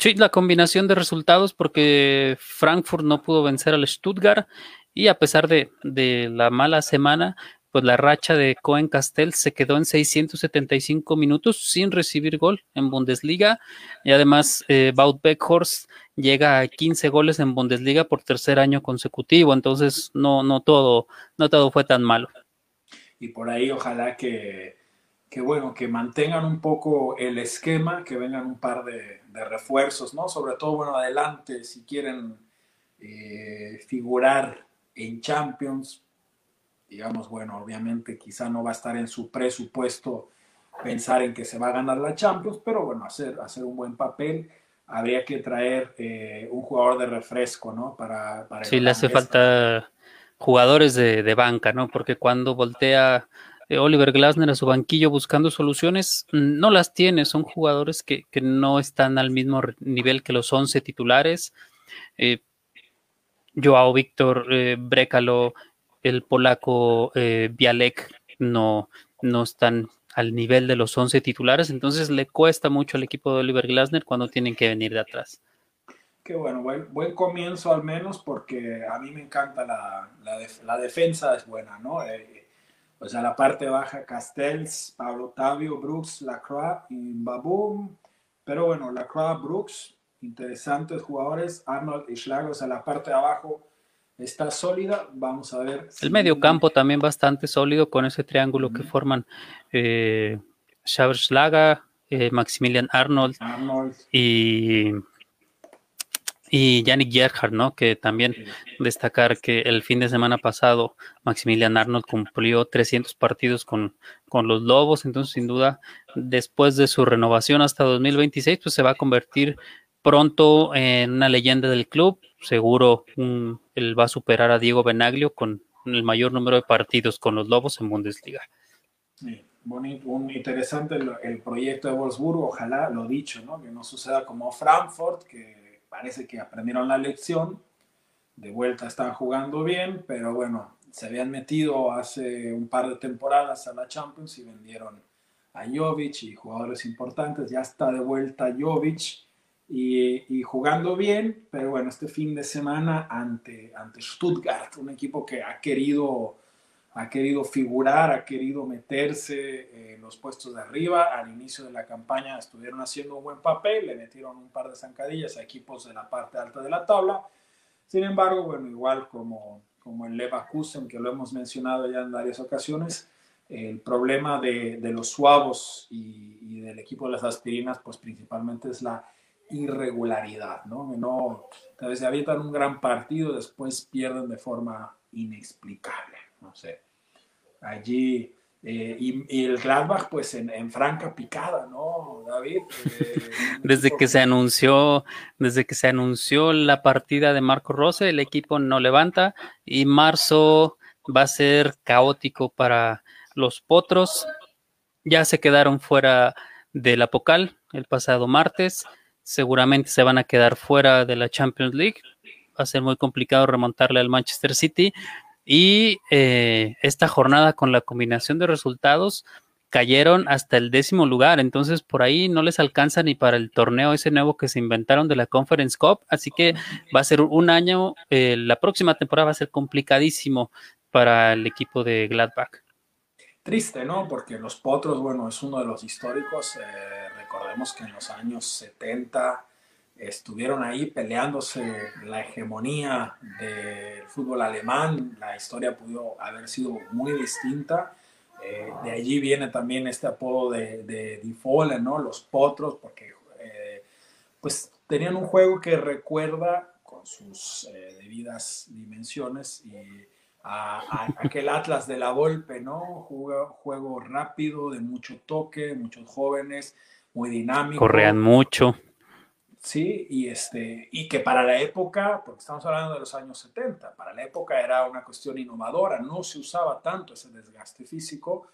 Speaker 3: Sí, la combinación de resultados porque Frankfurt no pudo vencer al Stuttgart y a pesar de, de la mala semana, pues la racha de Cohen Castell se quedó en 675 minutos sin recibir gol en Bundesliga y además eh, Baut Beckhorst llega a 15 goles en Bundesliga por tercer año consecutivo, entonces no, no, todo, no todo fue tan malo.
Speaker 1: Y por ahí ojalá que, que bueno, que mantengan un poco el esquema, que vengan un par de, refuerzos, ¿no? Sobre todo, bueno, adelante, si quieren eh, figurar en Champions, digamos, bueno, obviamente quizá no va a estar en su presupuesto pensar en que se va a ganar la Champions, pero bueno, hacer, hacer un buen papel habría que traer eh, un jugador de refresco, ¿no? Para, para
Speaker 3: sí, le hace falta jugadores de, banca, ¿no? Porque cuando voltea Oliver Glasner a su banquillo buscando soluciones, no las tiene, son jugadores que, no están al mismo nivel que los 11 titulares. Eh, Joao Víctor eh, Brecalo, el polaco Bialek no, no están al nivel de los 11 titulares, entonces le cuesta mucho al equipo de Oliver Glasner cuando tienen que venir de atrás.
Speaker 1: Qué bueno, buen, comienzo al menos porque a mí me encanta la, la, defensa, es buena, ¿no? Eh, o sea, la parte baja, Castells, Pablo Tavio, Brooks, Lacroix y Baboom. Pero bueno, Lacroix, Brooks, interesantes jugadores, Arnold y Schlag, o sea, la parte de abajo, está sólida. Vamos a ver.
Speaker 3: El medio campo también bastante sólido con ese triángulo que forman eh, Schlager, eh, Maximilian Arnold, y y Yannick Gerhardt, ¿no? Que también destacar que el fin de semana pasado Maximilian Arnold cumplió 300 partidos con, con, los Lobos, entonces sin duda después de su renovación hasta 2026, pues se va a convertir pronto en una leyenda del club. Seguro él va a superar a Diego Benaglio con el mayor número de partidos con los Lobos en Bundesliga.
Speaker 1: Sí, bonito, un interesante el, proyecto de Wolfsburgo, ojalá lo dicho, ¿no? que no suceda como Frankfurt, que parece que aprendieron la lección, de vuelta están jugando bien, pero bueno, se habían metido hace un par de temporadas a la Champions y vendieron a Jovic y jugadores importantes, ya está de vuelta Jovic y, jugando bien, pero bueno, este fin de semana ante, ante Stuttgart, un equipo que ha querido, ha querido figurar, ha querido meterse en los puestos de arriba. Al inicio de la campaña estuvieron haciendo un buen papel, le metieron un par de zancadillas a equipos de la parte alta de la tabla. Sin embargo, bueno, igual como, como el Leverkusen, que lo hemos mencionado ya en varias ocasiones, el problema de, de los suavos y, y del equipo de las aspirinas, pues principalmente es la irregularidad, ¿no? No, tal vez se avientan un gran partido, después pierden de forma inexplicable, no sé. Allí, eh, y, el Gladbach, pues en, franca picada, ¿no, David? (laughs)
Speaker 3: Eh, desde que se anunció, desde que se anunció la partida de Marco Rose, el equipo no levanta y marzo va a ser caótico para los potros. Ya se quedaron fuera del Apocal el pasado martes seguramente se van a quedar fuera de la Champions League. Va a ser muy complicado remontarle al Manchester City. Y eh, esta jornada con la combinación de resultados cayeron hasta el décimo lugar, entonces por ahí no les alcanza ni para el torneo ese nuevo que se inventaron de la Conference Cup, así que va a ser un año, eh, la próxima temporada va a ser complicadísimo para el equipo de Gladbach.
Speaker 1: Triste, ¿no? Porque los Potros, bueno, es uno de los históricos. Eh Recordemos que en los años 70 estuvieron ahí peleándose la hegemonía del fútbol alemán. La historia pudo haber sido muy distinta. Eh, de allí viene también este apodo de, de Die ¿no? Los potros, porque eh, pues tenían un juego que recuerda con sus eh, debidas dimensiones y (laughs) aquel Atlas de la Volpe, ¿no? Juego, juego rápido, de mucho toque, muchos jóvenes, muy dinámico.
Speaker 3: Correan mucho.
Speaker 1: Sí, y, este, y que para la época, porque estamos hablando de los años 70, para la época era una cuestión innovadora, no se usaba tanto ese desgaste físico.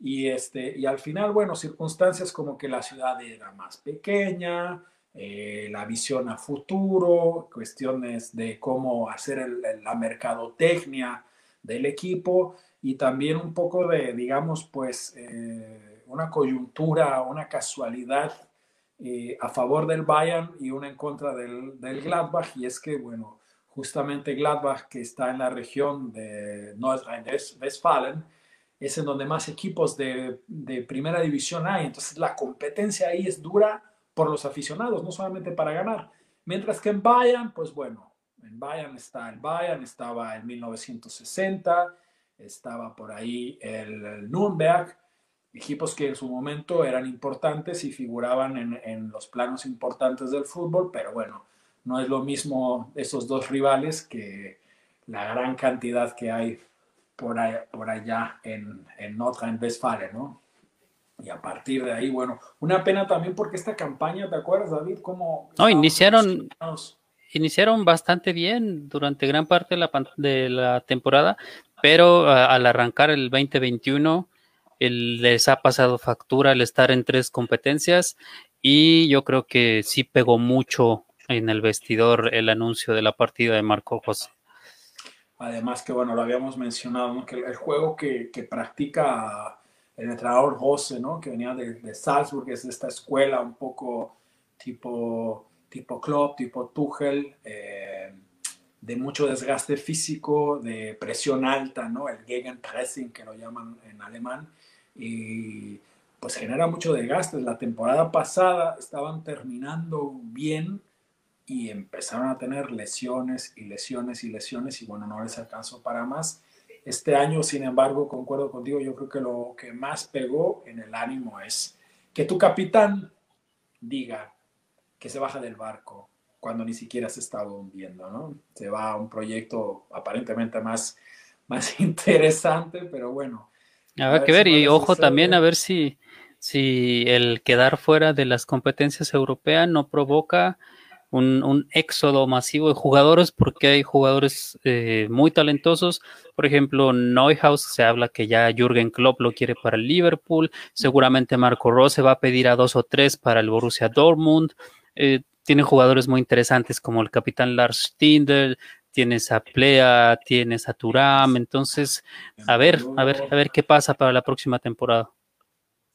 Speaker 1: Y, este, y al final, bueno, circunstancias como que la ciudad era más pequeña, eh, la visión a futuro, cuestiones de cómo hacer la mercadotecnia del equipo y también un poco de, digamos, pues eh, una coyuntura, una casualidad eh, a favor del Bayern y una en contra del, del Gladbach y es que, bueno, justamente Gladbach, que está en la región de Nordrhein-Westfalen, es en donde más equipos de, de, primera división hay. Entonces la competencia ahí es dura por los aficionados, no solamente para ganar. Mientras que en Bayern, pues bueno, en Bayern está el Bayern, estaba en 1960, estaba por ahí el, Nürnberg, equipos que en su momento eran importantes y figuraban en, en, los planos importantes del fútbol, pero bueno, no es lo mismo esos dos rivales que la gran cantidad que hay por allá, por allá en, en Nordrhein-Westfalen, ¿no? Y a partir de ahí, bueno, una pena también porque esta campaña, ¿te acuerdas, David? Cómo
Speaker 3: no, iniciaron, iniciaron bastante bien durante gran parte de la, de la temporada, pero al arrancar el 2021 les ha pasado factura el estar en tres competencias y yo creo que sí pegó mucho en el vestidor el anuncio de la partida de Marco José.
Speaker 1: Además que, bueno, lo habíamos mencionado, que el juego que, que practica el entrenador José, ¿no? que venía de, de, Salzburg, es de esta escuela un poco tipo, tipo club, tipo Tuchel, eh, de mucho desgaste físico, de presión alta, ¿no? el Gegenpressing que lo llaman en alemán, y pues genera mucho desgaste. La temporada pasada estaban terminando bien y empezaron a tener lesiones y lesiones y lesiones y bueno, no les alcanzó para más este año, sin embargo, concuerdo contigo, yo creo que lo que más pegó en el ánimo es que tu capitán diga que se baja del barco cuando ni siquiera se estaba hundiendo, ¿no? Se va a un proyecto aparentemente más, (laughs) más interesante, pero bueno.
Speaker 3: Habrá que ver, y ojo también a ver si, si el quedar fuera de las competencias europeas no provoca un, éxodo masivo de jugadores porque hay jugadores eh, muy talentosos. Por ejemplo, Neuhaus se habla que ya Jürgen Klopp lo quiere para el Liverpool. Seguramente Marco Rose va a pedir a dos o tres para el Borussia Dortmund. Eh, tiene jugadores muy interesantes como el capitán Lars Stindl, tienes a Plea, tienes a Turam. Entonces, a ver, a ver, a ver qué pasa para la próxima temporada.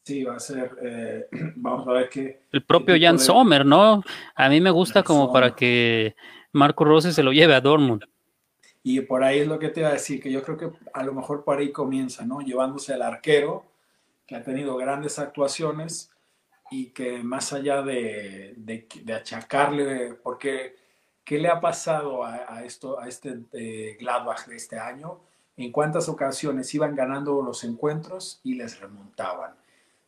Speaker 1: Sí, va a ser, eh, (clears throat) vamos a ver qué.
Speaker 3: El propio Jan Sommer, ¿no? A mí me gusta como para que Marco Rose se lo lleve a Dortmund.
Speaker 1: Y por ahí es lo que te iba a decir, que yo creo que a lo mejor por ahí comienza, ¿no? Llevándose al arquero, que ha tenido grandes actuaciones y que más allá de, achacarle, porque ¿qué le ha pasado a, esto, a este eh, Gladbach de este año? En cuántas ocasiones iban ganando los encuentros y les remontaban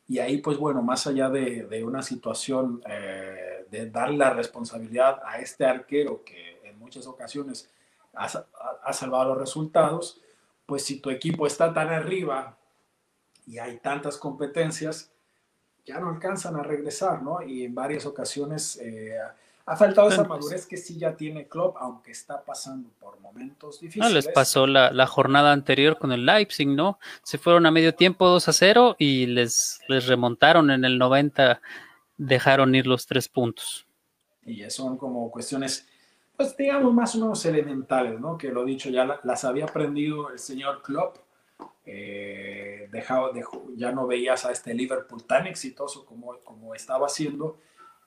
Speaker 1: y ahí, pues bueno, más allá de, una situación eh, de darle la responsabilidad a este arquero que en muchas ocasiones ha, ha, salvado los resultados, pues si tu equipo está tan arriba y hay tantas competencias, ya no alcanzan a regresar, ¿no? Y en varias ocasiones eh, ha faltado esa madurez que sí ya tiene Klopp, aunque está pasando por momentos difíciles.
Speaker 3: No, les pasó la, jornada anterior con el Leipzig, ¿no? Se fueron a medio tiempo 2 a 0 y les, les remontaron en el 90, dejaron ir los tres puntos.
Speaker 1: Y ya son como cuestiones, pues digamos más o menos elementales, ¿no? Que lo dicho, ya las había aprendido el señor Klopp. Eh, dejado, ya no veías a este Liverpool tan exitoso como, como estaba haciendo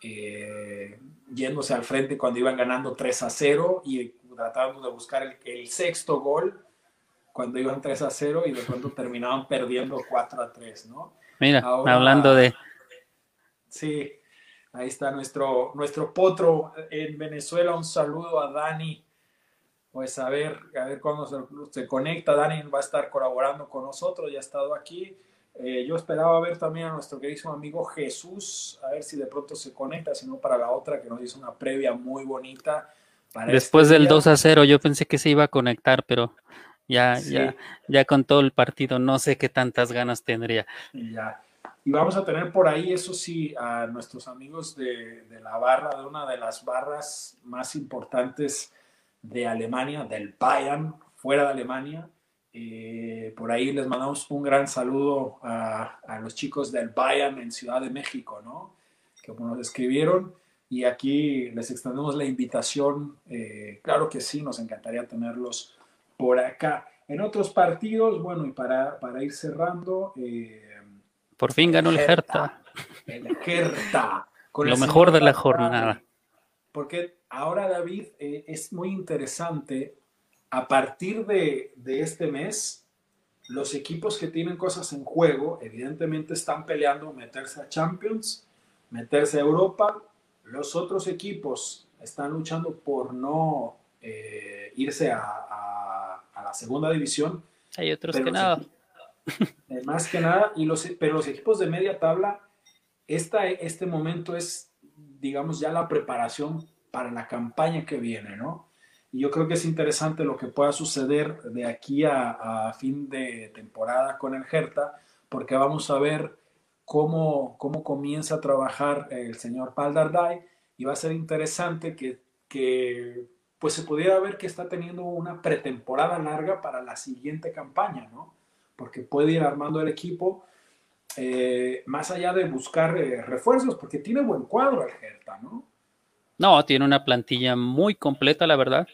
Speaker 1: eh, yéndose al frente cuando iban ganando 3 a 0 y tratando de buscar el, sexto gol cuando iban 3 a 0 y de pronto (laughs) terminaban perdiendo 4 a 3, ¿no?
Speaker 3: Mira, hablando de...
Speaker 1: Sí, ahí está nuestro, nuestro potro en Venezuela. Un saludo a Dani. Pues a ver, a ver cuándo se, se conecta. Dani va a estar colaborando con nosotros, ya ha estado aquí. Eh, yo esperaba ver también a nuestro querido amigo Jesús, a ver si de pronto se conecta, sino para la otra que nos hizo una previa muy bonita
Speaker 3: Después este del 2 a 0, yo pensé que se iba a conectar, pero ya, ya, ya con todo el partido, no sé qué tantas ganas tendría.
Speaker 1: Ya. Y vamos a tener por ahí, eso sí, a nuestros amigos de, de la barra, de una de las barras más importantes de Alemania, del Bayern, fuera de Alemania. Eh, por ahí les mandamos un gran saludo a, a, los chicos del Bayern en Ciudad de México, ¿no? Que nos escribieron y aquí les extendemos la invitación. Eh, claro que sí, nos encantaría tenerlos por acá. En otros partidos, bueno, y para, para ir cerrando. Eh,
Speaker 3: por fin ganó el Hertha.
Speaker 1: El Hertha.
Speaker 3: Lo mejor de la jornada.
Speaker 1: Porque ahora, David, eh, es muy interesante. A partir de, de este mes, los equipos que tienen cosas en juego, evidentemente están peleando meterse a Champions, meterse a Europa. Los otros equipos están luchando por no eh, irse a, la segunda división.
Speaker 3: Hay otros que nada.
Speaker 1: Eh, más que nada, y los, pero los equipos de media tabla, esta, este momento es, digamos, ya la preparación para la campaña que viene, ¿no? Y yo creo que es interesante lo que pueda suceder de aquí a, fin de temporada con el Hertha, porque vamos a ver cómo, cómo comienza a trabajar el señor Paldardai y va a ser interesante que, que pues se pudiera ver que está teniendo una pretemporada larga para la siguiente campaña, ¿no? Porque puede ir armando el equipo eh, más allá de buscar eh, refuerzos, porque tiene buen cuadro el Hertha, ¿no?
Speaker 3: No, tiene una plantilla muy completa, la verdad.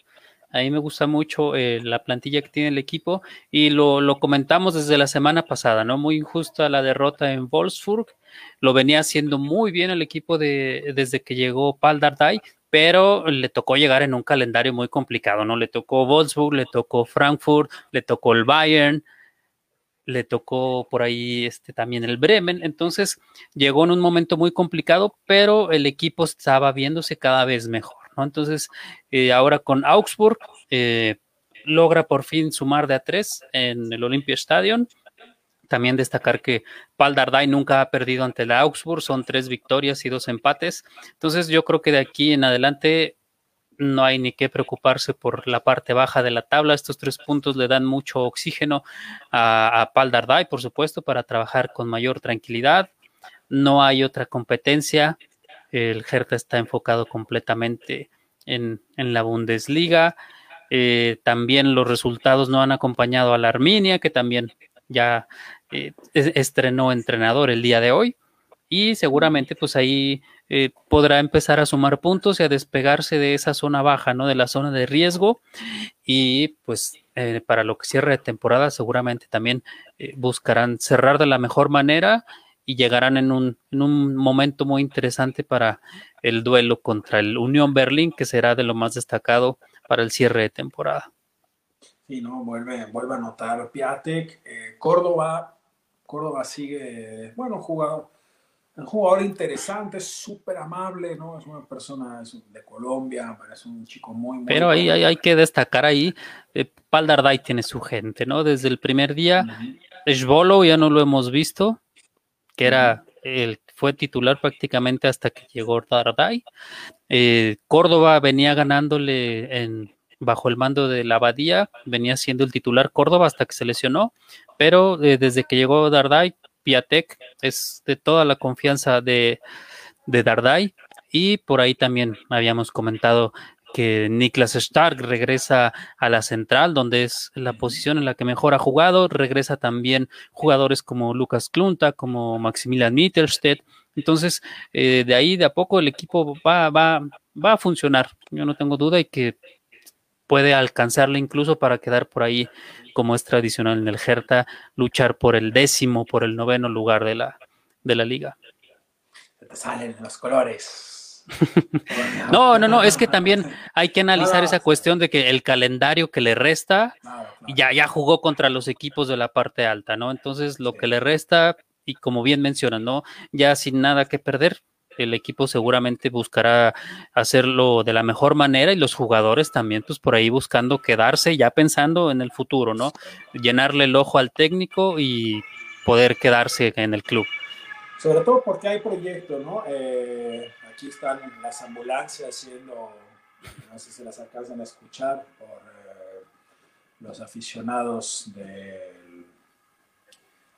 Speaker 3: A mí me gusta mucho eh, la plantilla que tiene el equipo y lo, comentamos desde la semana pasada, ¿no? Muy injusta la derrota en Wolfsburg. Lo venía haciendo muy bien el equipo de, desde que llegó Pal Dardai pero le tocó llegar en un calendario muy complicado, ¿no? Le tocó Wolfsburg, le tocó Frankfurt, le tocó el Bayern, le tocó por ahí este, también el Bremen, entonces llegó en un momento muy complicado, pero el equipo estaba viéndose cada vez mejor, ¿no? Entonces, eh, ahora con Augsburg, eh, logra por fin sumar de a tres en el Olympia Stadium también destacar que Pal Dardai nunca ha perdido ante la Augsburg, son tres victorias y dos empates. Entonces yo creo que de aquí en adelante no hay ni que preocuparse por la parte baja de la tabla. Estos tres puntos le dan mucho oxígeno a, a Pal Dardai, por supuesto, para trabajar con mayor tranquilidad. No hay otra competencia. El Hertha está enfocado completamente en, en la Bundesliga. Eh, también los resultados no han acompañado a la Arminia, que también ya eh, estrenó entrenador el día de hoy y seguramente pues ahí eh, podrá empezar a sumar puntos y a despegarse de esa zona baja, ¿no? De la zona de riesgo y pues eh, para lo que cierre de temporada seguramente también buscarán cerrar de la mejor manera y llegarán en un, en un momento muy interesante para el duelo contra el Unión Berlín que será de lo más destacado para el cierre de temporada.
Speaker 1: Sí, no, vuelve, vuelve a anotar Piatek. Eh, Córdoba, Córdoba sigue, bueno, jugador, un jugador interesante, súper amable, ¿no? Es una persona de Colombia, es un chico muy, muy
Speaker 3: Pero ahí hay, que destacar ahí, eh, Paldarday tiene su gente, ¿no? Desde el primer día, uh ya no lo hemos visto, que era el fue titular prácticamente hasta que llegó Dardai. Eh, Córdoba venía ganándole en bajo el mando de la Abadía, venía siendo el titular Córdoba hasta que se lesionó, pero eh, desde que llegó Dardai, Piatek es de toda la confianza de, de Dardai y por ahí también habíamos comentado que Niklas Stark regresa a la central, donde es la posición en la que mejor ha jugado. Regresa también jugadores como Lucas Klunta, como Maximilian Mittelstedt. Entonces, eh, de ahí de a poco el equipo va, va, va a funcionar. Yo no tengo duda y que puede alcanzarle incluso para quedar por ahí, como es tradicional en el Hertha, luchar por el décimo, por el noveno lugar de la, de la liga.
Speaker 1: te salen los colores. (laughs)
Speaker 3: no, no, no, es que también hay que analizar esa cuestión de que el calendario que le resta, ya, ya jugó contra los equipos de la parte alta, ¿no? Entonces, lo que le resta, y como bien mencionan, ¿no? Ya sin nada que perder, el equipo seguramente buscará hacerlo de la mejor manera y los jugadores también, pues por ahí buscando quedarse, ya pensando en el futuro, ¿no? Llenarle el ojo al técnico y poder quedarse en el club.
Speaker 1: Sobre todo porque hay proyectos, ¿no? Eh, aquí están las ambulancias siendo no sé si las alcanzan a escuchar por eh, los aficionados del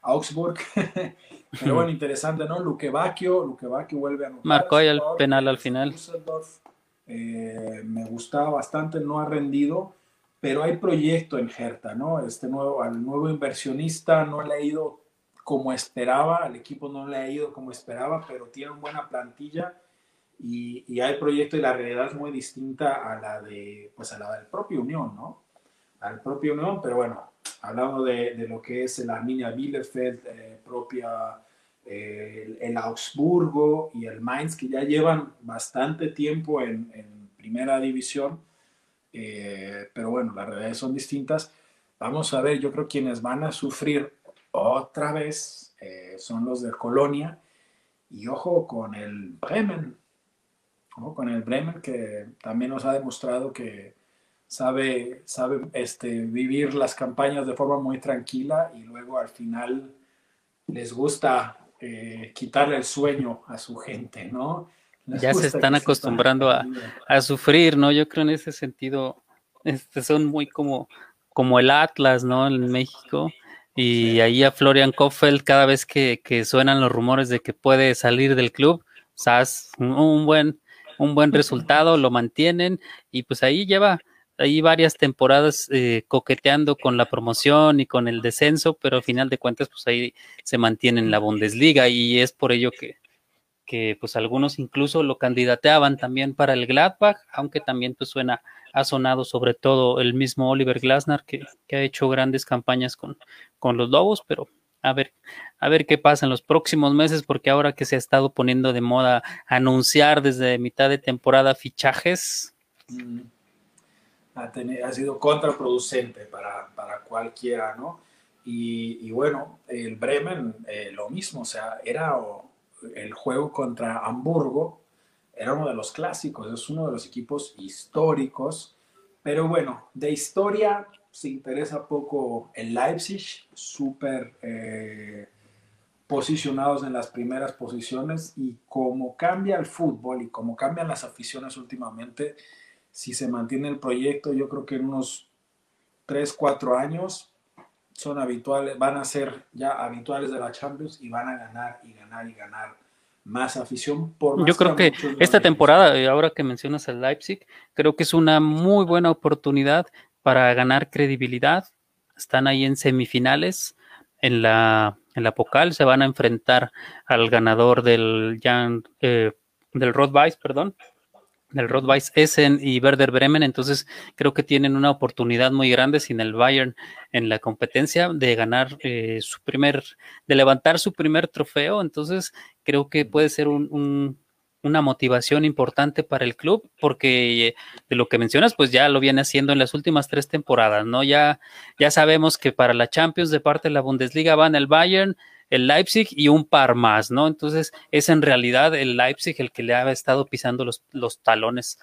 Speaker 1: Augsburg. (laughs) Pero bueno, interesante, ¿no? Luque Bacchio, vuelve a anotar.
Speaker 3: Marcó ahí el penal al final.
Speaker 1: Eh, me gustaba bastante, no ha rendido, pero hay proyecto en Hertha, ¿no? Este nuevo, al nuevo inversionista no le ha ido como esperaba, al equipo no le ha ido como esperaba, pero tiene una buena plantilla y, y, hay proyecto y la realidad es muy distinta a la de, pues a la del propio Unión, ¿no? Al propio Unión, pero bueno, hablando de, de lo que es la Arminia Bielefeld, eh, propia eh, el, Augsburgo y el Mainz, que ya llevan bastante tiempo en, primera división, eh, pero bueno, las realidades son distintas. Vamos a ver, yo creo quienes van a sufrir otra vez son los de Colonia. Y ojo con el Bremen, ojo con el Bremen que también nos ha demostrado que sabe, sabe este, vivir las campañas de forma muy tranquila y luego al final les gusta eh, quitarle el sueño a su gente, ¿no?
Speaker 3: Les ya se están acostumbrando a, a, sufrir, ¿no? Yo creo en ese sentido, este, son muy como, como el Atlas, ¿no? En México, y ahí a Florian Kofeld, cada vez que, que, suenan los rumores de que puede salir del club, ¿sabes? Un, un, buen, un buen resultado, lo mantienen y pues ahí lleva ahí varias temporadas eh, coqueteando con la promoción y con el descenso, pero al final de cuentas pues ahí se mantiene en la Bundesliga y es por ello que, que pues algunos incluso lo candidateaban también para el Gladbach, aunque también pues suena ha sonado sobre todo el mismo Oliver Glasner, que, que ha hecho grandes campañas con, con los Lobos, pero a ver, a ver qué pasa en los próximos meses, porque ahora que se ha estado poniendo de moda anunciar desde mitad de temporada fichajes.
Speaker 1: Mm. Ha, ha, sido contraproducente para, para cualquiera, ¿no? Y, y, bueno, el Bremen, eh, lo mismo, o sea, era el juego contra Hamburgo, era uno de los clásicos, es uno de los equipos históricos, pero bueno, de historia se interesa poco el Leipzig, súper eh, posicionados en las primeras posiciones y como cambia el fútbol y como cambian las aficiones últimamente, si se mantiene el proyecto, yo creo que en unos 3, 4 años son habituales, van a ser ya habituales de la Champions y van a ganar y ganar y ganar más afición. Por
Speaker 3: Yo creo que esta temporada, eh, ahora que mencionas al Leipzig, creo que es una muy buena oportunidad para ganar credibilidad. Están ahí en semifinales. En la, en la Pocal se van a enfrentar al ganador del Jan, eh, del Rothweiss, perdón, del Rot-Weiss Essen y Werder Bremen, entonces creo que tienen una oportunidad muy grande sin el Bayern en la competencia de ganar eh, su primer, de levantar su primer trofeo, entonces creo que puede ser un, un, una motivación importante para el club, porque de lo que mencionas, pues ya lo viene haciendo en las últimas tres temporadas, ¿no? Ya, ya sabemos que para la Champions de parte de la Bundesliga van el Bayern, el Leipzig y un par más, ¿no? Entonces es en realidad el Leipzig el que le ha estado pisando los, los talones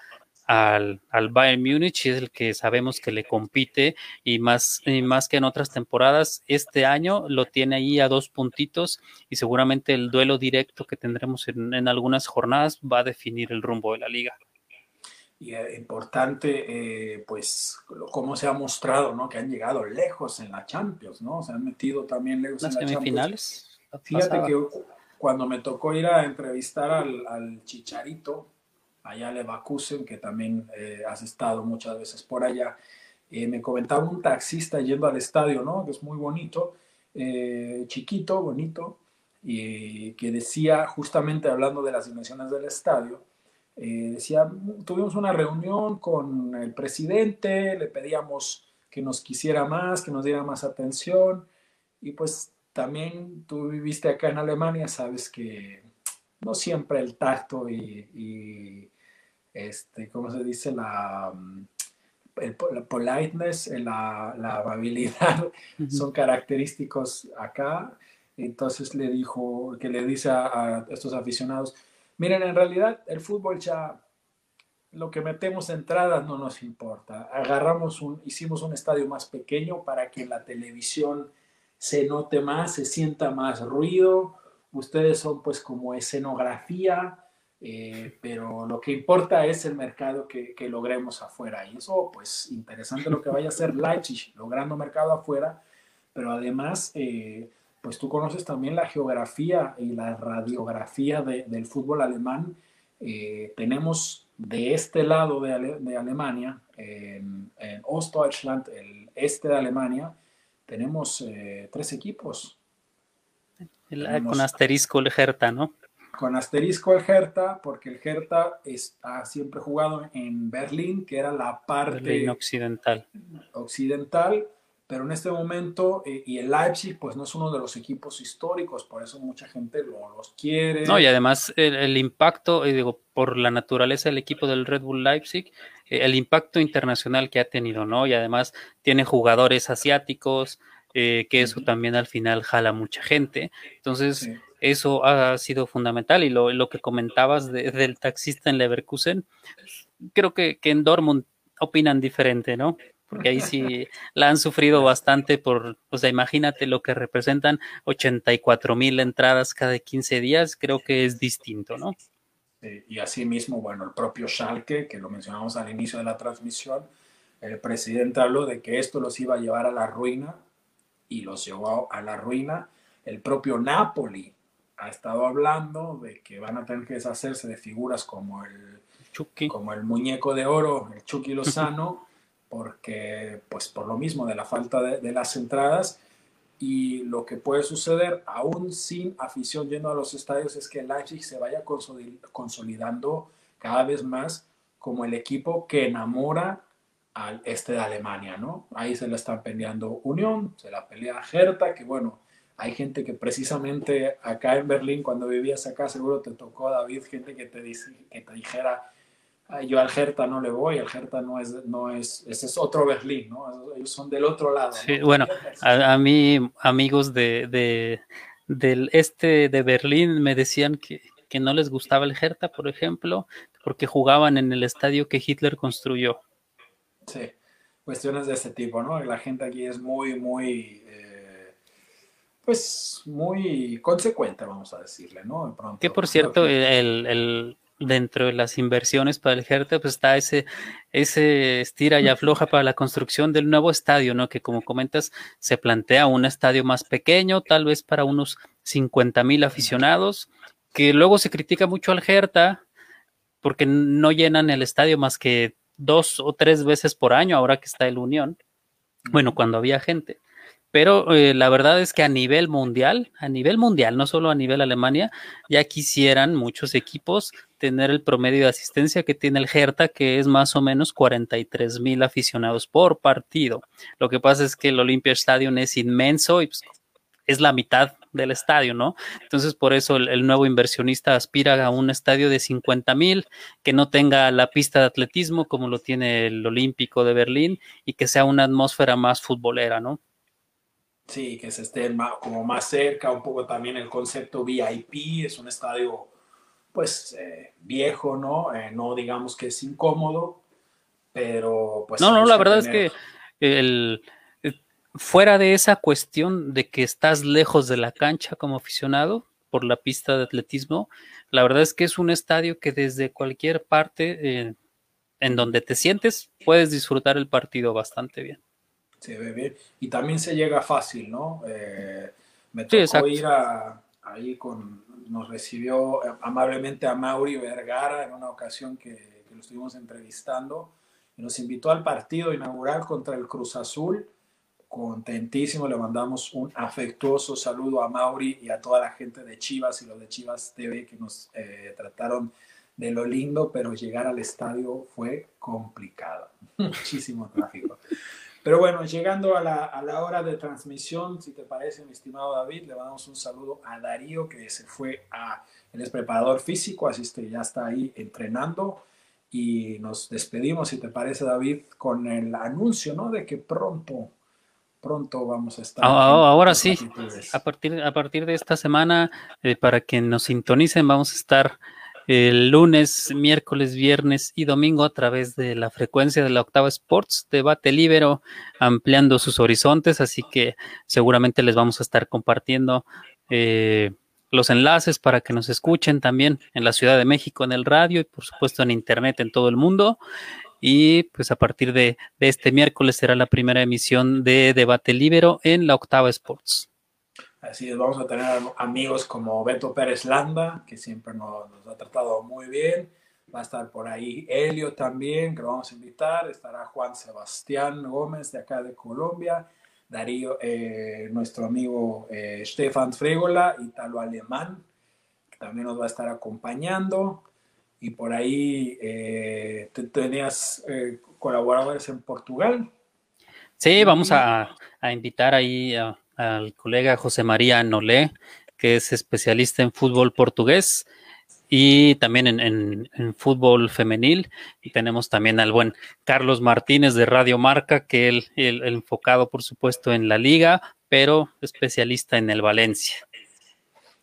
Speaker 3: al, al, Bayern Múnich y es el que sabemos que le compite y más, y más que en otras temporadas, este año lo tiene ahí a dos puntitos y seguramente el duelo directo que tendremos en, en algunas jornadas va a definir el rumbo de la liga.
Speaker 1: Y es importante, eh, pues, cómo se ha mostrado, ¿no? Que han llegado lejos en la Champions, ¿no? Se han metido también lejos
Speaker 3: Las
Speaker 1: en la
Speaker 3: semifinales.
Speaker 1: Fíjate pasada. que cuando me tocó ir a entrevistar al, al Chicharito, allá a Leverkusen, que también eh, has estado muchas veces por allá, eh, me comentaba un taxista yendo al estadio, ¿no? Que es muy bonito, eh, chiquito, bonito, y que decía, justamente hablando de las dimensiones del estadio, eh, decía, tuvimos una reunión con el presidente, le pedíamos que nos quisiera más, que nos diera más atención y pues también tú viviste acá en Alemania, sabes que no siempre el tacto y, y este, ¿cómo se dice? La, el, la politeness, la, la amabilidad (laughs) uh -huh. son característicos acá. Entonces le dijo, que le dice a, a estos aficionados, Miren, en realidad el fútbol ya lo que metemos entradas no nos importa. Agarramos un, hicimos un estadio más pequeño para que la televisión se note más, se sienta más ruido. Ustedes son pues como escenografía. eh, pero lo que importa es el mercado que, que, logremos afuera. Y eso, pues, interesante lo que vaya a hacer (laughs) Leipzig, logrando mercado afuera, pero además, eh, pues tú conoces también la geografía y la radiografía de, del fútbol alemán. Eh, tenemos de este lado de, de Alemania, en, en, Ostdeutschland, el este de Alemania, tenemos tres equipos.
Speaker 3: El, tenemos, con asterisco el Hertha, ¿no?
Speaker 1: con asterisco el Hertha, porque el Hertha ha siempre jugado en Berlín, que era la parte
Speaker 3: Berlín occidental.
Speaker 1: occidental, pero en este momento, eh, y el Leipzig, pues no es uno de los equipos históricos, por eso mucha gente lo, los quiere.
Speaker 3: No, y además el, el impacto, eh, digo, por la naturaleza del equipo del Red Bull Leipzig, eh, el impacto internacional que ha tenido, ¿no? Y además tiene jugadores asiáticos, eh, que eso también al final jala mucha gente. Entonces, sí eso ha sido fundamental y lo, lo que comentabas de, del taxista en Leverkusen, creo que, que, en Dortmund opinan diferente, ¿no? Porque ahí sí la han sufrido bastante por, o sea, imagínate lo que representan 84 mil entradas cada 15 días, creo que es distinto, ¿no?
Speaker 1: Y asimismo, bueno, el propio Schalke, que lo mencionamos al inicio de la transmisión, el presidente habló de que esto los iba a llevar a la ruina y los llevó a la ruina. El propio Napoli ha estado hablando de que van a tener que deshacerse de figuras como el,
Speaker 3: Chucky.
Speaker 1: como el muñeco de oro, el Chucky (laughs) Lozano, porque, pues por lo mismo de la falta de, de, las entradas. Y lo que puede suceder, aún sin afición yendo a los estadios, es que el Leipzig se vaya consolidando cada vez más como el equipo que enamora al este de Alemania, ¿no? Ahí se la están peleando Unión, se la pelea Hertha, que bueno, hay gente que precisamente acá en Berlín, cuando vivías acá, seguro te tocó, David, gente que te, dice, que te dijera, yo al Hertha no le voy, el Hertha no es, no es, ese es otro Berlín, ¿no? Ellos son del otro lado.
Speaker 3: Sí,
Speaker 1: ¿no?
Speaker 3: bueno, a, a, mí, amigos de, de, del este de Berlín me decían que, que no les gustaba el Hertha, por ejemplo, porque jugaban en el estadio que Hitler construyó.
Speaker 1: Sí, cuestiones de ese tipo, ¿no? La gente aquí es muy, muy... Eh, pues muy consecuente, vamos a decirle, ¿no? De pronto,
Speaker 3: que por cierto, que... el, el, dentro de las inversiones para el Hertha, pues está ese, ese estira y afloja para la construcción del nuevo estadio, ¿no? Que como comentas, se plantea un estadio más pequeño, tal vez para unos 50 mil aficionados, que luego se critica mucho al Hertha porque no llenan el estadio más que dos o tres veces por año, ahora que está el Unión. Bueno, cuando había gente pero eh, la verdad es que a nivel mundial, a nivel mundial, no solo a nivel Alemania, ya quisieran muchos equipos tener el promedio de asistencia que tiene el Hertha, que es más o menos 43 mil aficionados por partido. Lo que pasa es que el Olympia Stadium es inmenso y pues, es la mitad del estadio, ¿no? Entonces, por eso el, el nuevo inversionista aspira a un estadio de 50 mil, que no tenga la pista de atletismo como lo tiene el Olímpico de Berlín y que sea una atmósfera más futbolera, ¿no?
Speaker 1: Sí, que se estén más, como más cerca, un poco también el concepto VIP, es un estadio pues eh, viejo, ¿no? Eh, no digamos que es incómodo, pero pues...
Speaker 3: No, no, la verdad tener... es que el, fuera de esa cuestión de que estás lejos de la cancha como aficionado por la pista de atletismo, la verdad es que es un estadio que desde cualquier parte eh, en donde te sientes puedes disfrutar el partido bastante bien
Speaker 1: se ve bien y también se llega fácil, ¿no? Eh, me tocó sí, ir a, ahí con, nos recibió amablemente a Mauri Vergara en una ocasión que, que, lo estuvimos entrevistando y nos invitó al partido inaugural contra el Cruz Azul. Contentísimo, le mandamos un afectuoso saludo a Mauri y a toda la gente de Chivas y los de Chivas TV que nos eh, trataron de lo lindo, pero llegar al estadio fue complicado. (laughs) Muchísimo tráfico. Pero bueno, llegando a la, a la, hora de transmisión, si te parece, mi estimado David, le mandamos un saludo a Darío, que se fue a, él es preparador físico, así que ya está ahí entrenando. Y nos despedimos, si te parece, David, con el anuncio, ¿no? De que pronto, pronto vamos a estar.
Speaker 3: Ah, ahora sí, a partir, a partir de esta semana, eh, para que nos sintonicen, vamos a estar el lunes, miércoles, viernes y domingo a través de la frecuencia de la Octava Sports, debate libero, ampliando sus horizontes, así que seguramente les vamos a estar compartiendo eh, los enlaces para que nos escuchen también en la Ciudad de México en el radio y por supuesto en internet en todo el mundo. Y pues a partir de, este miércoles será la primera emisión de Debate Libero en la Octava Sports.
Speaker 1: Así es, vamos a tener amigos como Beto Pérez Landa, que siempre nos, ha tratado muy bien. Va a estar por ahí Helio también, que lo vamos a invitar. Estará Juan Sebastián Gómez de acá de Colombia. Darío, eh, nuestro amigo eh, Stefan Fregola, Italo Alemán, que también nos va a estar acompañando. Y por ahí eh, tenías eh, colaboradores en Portugal.
Speaker 3: Sí, vamos a, invitar ahí al colega José María Nolé, que es especialista en fútbol portugués y también en, fútbol femenil. Y tenemos también al buen Carlos Martínez de Radio Marca, que él, el enfocado, por supuesto, en la liga, pero especialista en el Valencia.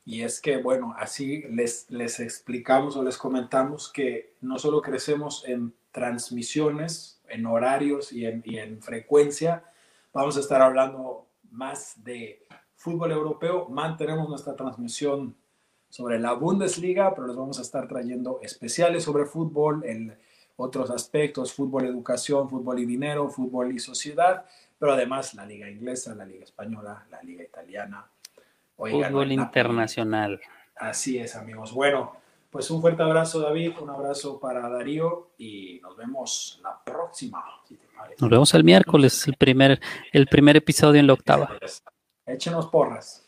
Speaker 1: Y es que, bueno, así les, les explicamos o les comentamos que no solo crecemos en transmisiones, en horarios y en, y en frecuencia, vamos a estar hablando más de fútbol europeo. Mantenemos nuestra transmisión sobre la Bundesliga, pero les vamos a estar trayendo especiales sobre fútbol, en otros aspectos, fútbol, educación, fútbol y dinero, fútbol y sociedad, pero además la liga inglesa, la liga española, la liga italiana.
Speaker 3: fútbol internacional.
Speaker 1: Así es, amigos. Bueno, pues un fuerte abrazo, David, un abrazo para Darío y nos vemos la próxima.
Speaker 3: nos vemos el miércoles, el primer, el primer episodio en la octava.
Speaker 1: Échenos porras.